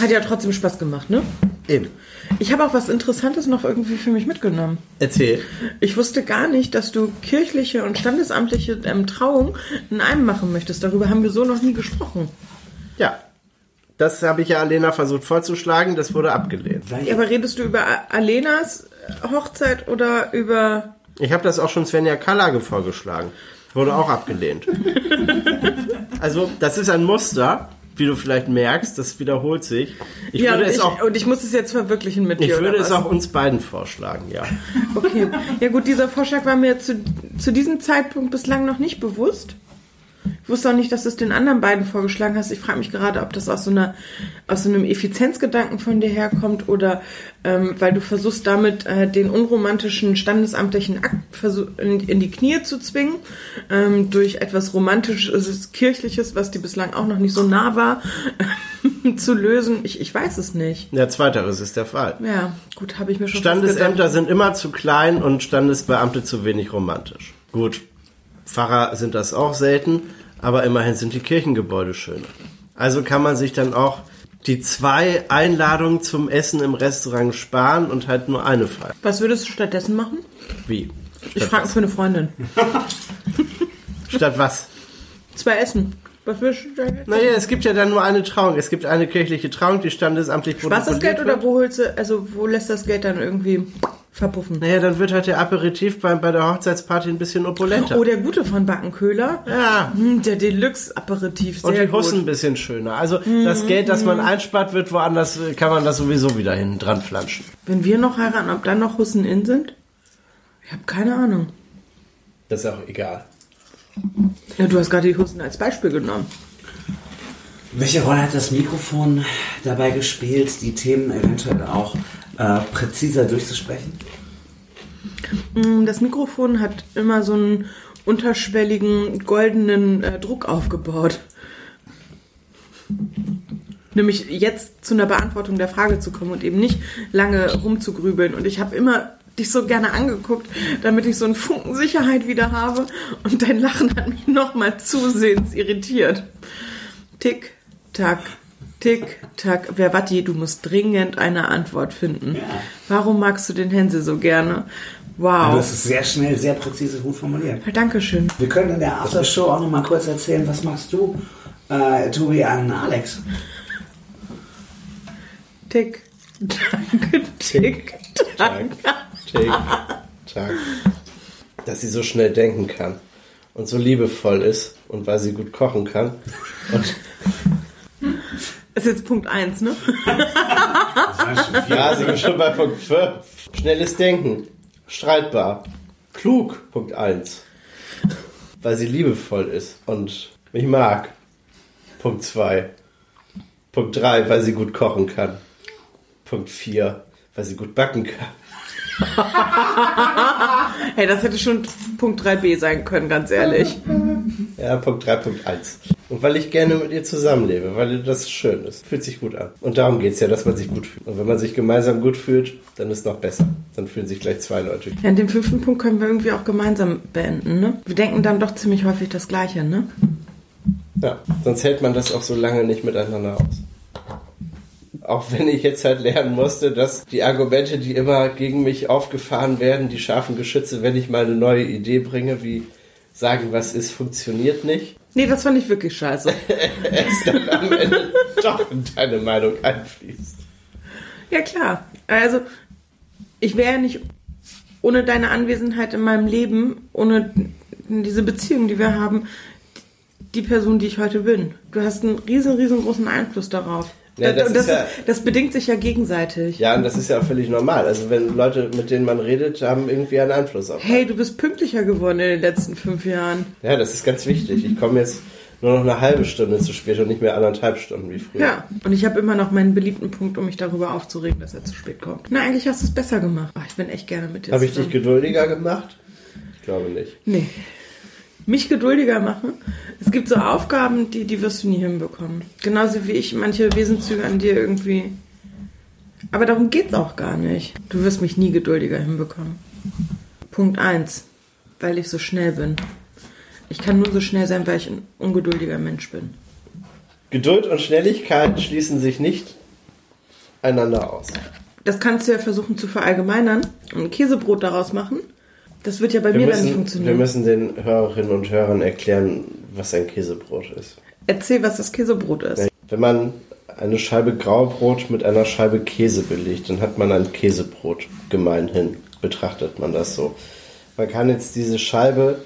Hat ja trotzdem Spaß gemacht, ne? Eben. Ich habe auch was Interessantes noch irgendwie für mich mitgenommen. Erzähl. Ich wusste gar nicht, dass du kirchliche und standesamtliche ähm, Trauung in einem machen möchtest. Darüber haben wir so noch nie gesprochen. Ja. Das habe ich ja Alena versucht vorzuschlagen, das wurde abgelehnt. Ja, aber redest du über Alenas Hochzeit oder über Ich habe das auch schon Svenja Kallage vorgeschlagen. Wurde auch abgelehnt. Also, das ist ein Muster, wie du vielleicht merkst, das wiederholt sich. Ich ja, würde und es ich, auch, und ich muss es jetzt verwirklichen mit ich dir. würde oder es auch uns beiden vorschlagen, ja. Okay. Ja gut, dieser Vorschlag war mir zu, zu diesem Zeitpunkt bislang noch nicht bewusst. Ich wusste auch nicht, dass du es den anderen beiden vorgeschlagen hast. Ich frage mich gerade, ob das aus so, einer, aus so einem Effizienzgedanken von dir herkommt oder ähm, weil du versuchst damit äh, den unromantischen standesamtlichen Akt in, in die Knie zu zwingen ähm, durch etwas romantisches, kirchliches, was dir bislang auch noch nicht so nah war, zu lösen. Ich, ich weiß es nicht. Ja, zweiteres ist der Fall. Ja, gut, habe ich mir schon Standesämter sind immer zu klein und Standesbeamte zu wenig romantisch. Gut, Pfarrer sind das auch selten, aber immerhin sind die Kirchengebäude schöner. Also kann man sich dann auch die zwei Einladungen zum Essen im Restaurant sparen und halt nur eine feiern. Was würdest du stattdessen machen? Wie? Ich frage für eine Freundin. Statt was? Zwei Essen. Was würdest du da Naja, es gibt ja dann nur eine Trauung. Es gibt eine kirchliche Trauung, die standesamtlich Spaß das Geld oder wo holst du, also wo lässt das Geld dann irgendwie verpuffen? Naja, dann wird halt der Aperitif bei, bei der Hochzeitsparty ein bisschen opulenter. Oh, der gute von Backenköhler. ja. Hm, der Deluxe-Aperitif, Und die Hussen ein bisschen schöner. Also das Geld, das man einspart, wird woanders, kann man das sowieso wieder hinten dran flanschen. Wenn wir noch heiraten, ob dann noch Hussen in sind? Ich habe keine Ahnung. Das ist auch egal. Ja, du hast gerade die Hussen als Beispiel genommen. Welche Rolle hat das Mikrofon dabei gespielt, die Themen eventuell auch äh, präziser durchzusprechen? Mm, Das Mikrofon hat immer so einen unterschwelligen goldenen äh, Druck aufgebaut. Nämlich jetzt zu einer Beantwortung der Frage zu kommen und eben nicht lange rumzugrübeln. Und ich habe immer dich so gerne angeguckt, damit ich so einen Funken Sicherheit wieder habe. Und dein Lachen hat mich nochmal zusehends irritiert. Tick, tack, tick, tack. Wer Watti, du musst dringend eine Antwort finden. Warum magst du den Hänsel so gerne? Du Wow. hast es sehr schnell, sehr präzise, gut formuliert. Ja, Dankeschön. Wir können in der Aftershow auch noch mal kurz erzählen, was machst du, äh, Tobi, an Alex? Tick, tack, tick, tack. Tick, tack. Dass sie so schnell denken kann und so liebevoll ist und weil sie gut kochen kann. Und Das ist jetzt Punkt 1, ne? ja, sie sind schon bei Punkt 5. Schnelles Denken. Streitbar. Klug. Punkt 1. Weil sie liebevoll ist und mich mag. Punkt 2. Punkt 3, weil sie gut kochen kann. Punkt 4, weil sie gut backen kann. Hey, das hätte schon Punkt 3b sein können, ganz ehrlich. Ja, Punkt 3, Punkt 1. Und weil ich gerne mit ihr zusammenlebe, weil das schön ist. Fühlt sich gut an. Und darum geht's ja, dass man sich gut fühlt. Und wenn man sich gemeinsam gut fühlt, dann ist noch besser. Dann fühlen sich gleich zwei Leute. Ja, den fünften Punkt können wir irgendwie auch gemeinsam beenden, ne? Wir denken dann doch ziemlich häufig das Gleiche, ne? Ja, sonst hält man das auch so lange nicht miteinander aus. Auch wenn ich jetzt halt lernen musste, dass die Argumente, die immer gegen mich aufgefahren werden, die scharfen Geschütze, wenn ich mal eine neue Idee bringe, wie sagen, was ist, funktioniert nicht, Nee, das fand ich wirklich scheiße. es dann am Ende doch in deine Meinung einfließt. Ja, klar. Also, ich wäre ja nicht ohne deine Anwesenheit in meinem Leben, ohne diese Beziehung, die wir haben, die Person, die ich heute bin. Du hast einen riesen, riesengroßen Einfluss darauf. Ja, das Und ist ja- das bedingt sich ja gegenseitig. Ja, und das ist ja auch völlig normal. Also wenn Leute, mit denen man redet, haben irgendwie einen Einfluss auf. Hey, du bist pünktlicher geworden in den letzten fünf Jahren. Ja, das ist ganz wichtig. Ich komme jetzt nur noch eine halbe Stunde zu spät und nicht mehr anderthalb Stunden wie früher. Ja, und ich habe immer noch meinen beliebten Punkt, um mich darüber aufzuregen, dass er zu spät kommt. Na, eigentlich hast du es besser gemacht. Ach, ich bin echt gerne mit dir Habe ich dich geduldiger gemacht? Ich glaube nicht. Nee. Mich geduldiger machen. Es gibt so Aufgaben, die, die wirst du nie hinbekommen. Genauso wie ich manche Wesenszüge an dir irgendwie. Aber darum geht's auch gar nicht. Du wirst mich nie geduldiger hinbekommen. Punkt 1. Weil ich so schnell bin. Ich kann nur so schnell sein, weil ich ein ungeduldiger Mensch bin. Geduld und Schnelligkeit schließen sich nicht einander aus. Das kannst du ja versuchen zu verallgemeinern und ein Käsebrot daraus machen. Das wird ja bei Wir mir dann nicht müssen, wir funktionieren. müssen den Hörerinnen und Hörern erklären, was ein Käsebrot ist. Erzähl, was das Käsebrot ist. Wenn man eine Scheibe Graubrot mit einer Scheibe Käse belegt, dann hat man ein Käsebrot. Gemeinhin betrachtet man das so. Man kann jetzt diese Scheibe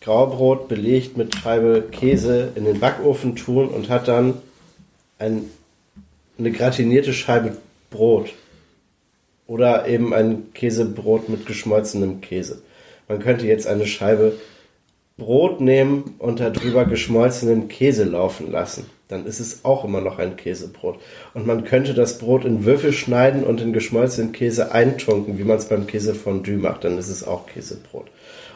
Graubrot belegt mit Scheibe Käse in den Backofen tun und hat dann ein, eine gratinierte Scheibe Brot. Oder eben ein Käsebrot mit geschmolzenem Käse. Man könnte jetzt eine Scheibe Brot nehmen und darüber geschmolzenen Käse laufen lassen. Dann ist es auch immer noch ein Käsebrot. Und man könnte das Brot in Würfel schneiden und in geschmolzenen Käse eintunken, wie man es beim Käsefondue macht. Dann ist es auch Käsebrot.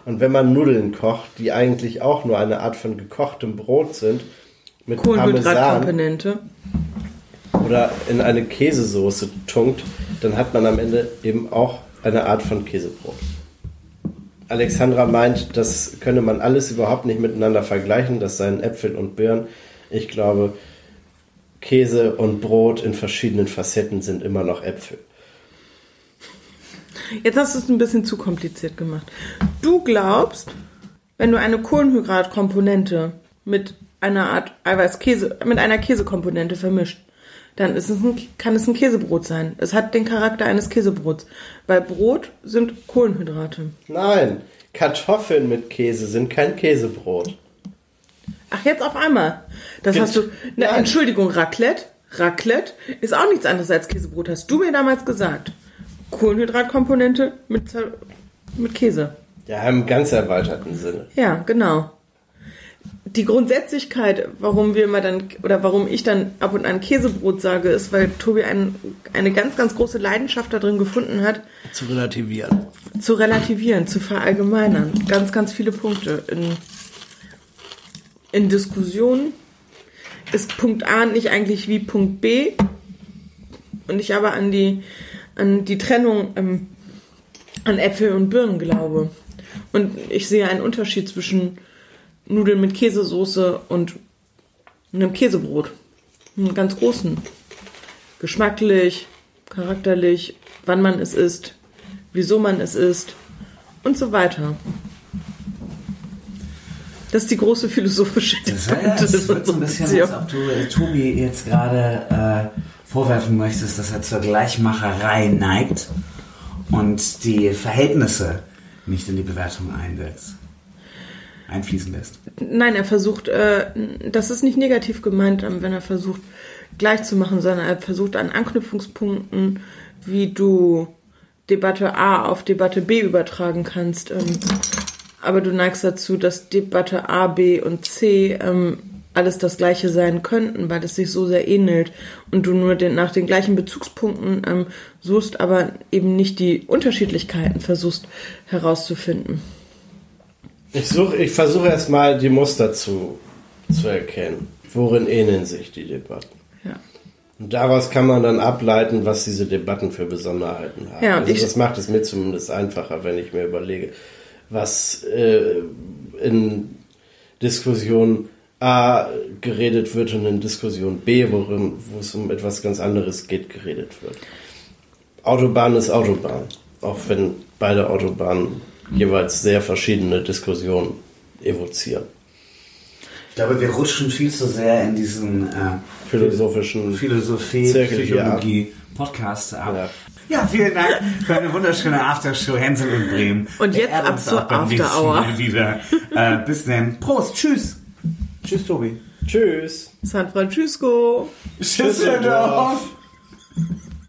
Und wenn man Nudeln kocht, die eigentlich auch nur eine Art von gekochtem Brot sind, mit Parmesan Kohlenhydratkomponente. oder in eine Käsesoße tunkt, dann hat man am Ende eben auch eine Art von Käsebrot. Alexandra meint, das könne man alles überhaupt nicht miteinander vergleichen, das seien Äpfel und Birnen. Ich glaube, Käse und Brot in verschiedenen Facetten sind immer noch Äpfel. Jetzt hast du es ein bisschen zu kompliziert gemacht. Du glaubst, wenn du eine Kohlenhydratkomponente mit einer Art Eiweißkäse, mit einer Käsekomponente vermischt, dann ist es ein, kann es ein Käsebrot sein. Es hat den Charakter eines Käsebrots. Weil Brot sind Kohlenhydrate. Nein, Kartoffeln mit Käse sind kein Käsebrot. Ach, jetzt auf einmal. Das Jetzt- hast du. Na, Nein. Entschuldigung, Raclette. Raclette ist auch nichts anderes als Käsebrot, hast du mir damals gesagt. Kohlenhydratkomponente mit, mit Käse. Ja, im ganz erweiterten Sinne. Ja, genau. Die Grundsätzlichkeit, warum wir immer dann, oder warum ich dann ab und an Käsebrot sage, ist, weil Tobi ein, eine ganz, ganz große Leidenschaft darin gefunden hat, Zu relativieren. zu relativieren, zu verallgemeinern. Ganz, ganz viele Punkte. In, in Diskussionen ist Punkt A nicht eigentlich wie Punkt B und ich aber an die, an die Trennung ähm, an Äpfel und Birnen glaube. Und ich sehe einen Unterschied zwischen Nudeln mit Käsesoße und einem Käsebrot. Einen ganz großen. Geschmacklich, charakterlich, wann man es isst, wieso man es isst und so weiter. Das ist die große philosophische Das, Debatte das wird so ein bisschen, als Beziehung. ob du äh, Tobi jetzt gerade äh, vorwerfen möchtest, dass er zur Gleichmacherei neigt und die Verhältnisse nicht in die Bewertung einsetzt, einfließen lässt. Nein, er versucht, äh, das ist nicht negativ gemeint, ähm, wenn er versucht, gleich zu machen, sondern er versucht an Anknüpfungspunkten, wie du Debatte A auf Debatte B übertragen kannst. Ähm, aber du neigst dazu, dass Debatte A, B und C ähm, alles das gleiche sein könnten, weil es sich so sehr ähnelt und du nur den, nach den gleichen Bezugspunkten ähm, suchst, aber eben nicht die Unterschiedlichkeiten versuchst herauszufinden. Ich, such, ich versuche erstmal die Muster zu, zu erkennen. Worin ähneln sich die Debatten? Ja. Und daraus kann man dann ableiten, was diese Debatten für Besonderheiten haben. Ja, also das macht es mir zumindest einfacher, wenn ich mir überlege, was äh, in Diskussion A geredet wird und in Diskussion B, worin, wo es um etwas ganz anderes geht, geredet wird. Autobahn ist Autobahn, auch wenn beide Autobahnen jeweils sehr verschiedene Diskussionen evozieren. Ich glaube, wir rutschen viel zu sehr in diesen äh, Philosophischen Philosophie, Zirkel. Psychologie, Podcast ab. Ja. Ja. vielen Dank für eine wunderschöne Aftershow Hänsel und Bremen. Und jetzt ab zur auch beim nächsten After Hour. Mal wieder. Äh, bis dann. Prost. Tschüss. Tschüss, Tobi. Tschüss. San Francisco. Tschüss, Düsseldorf.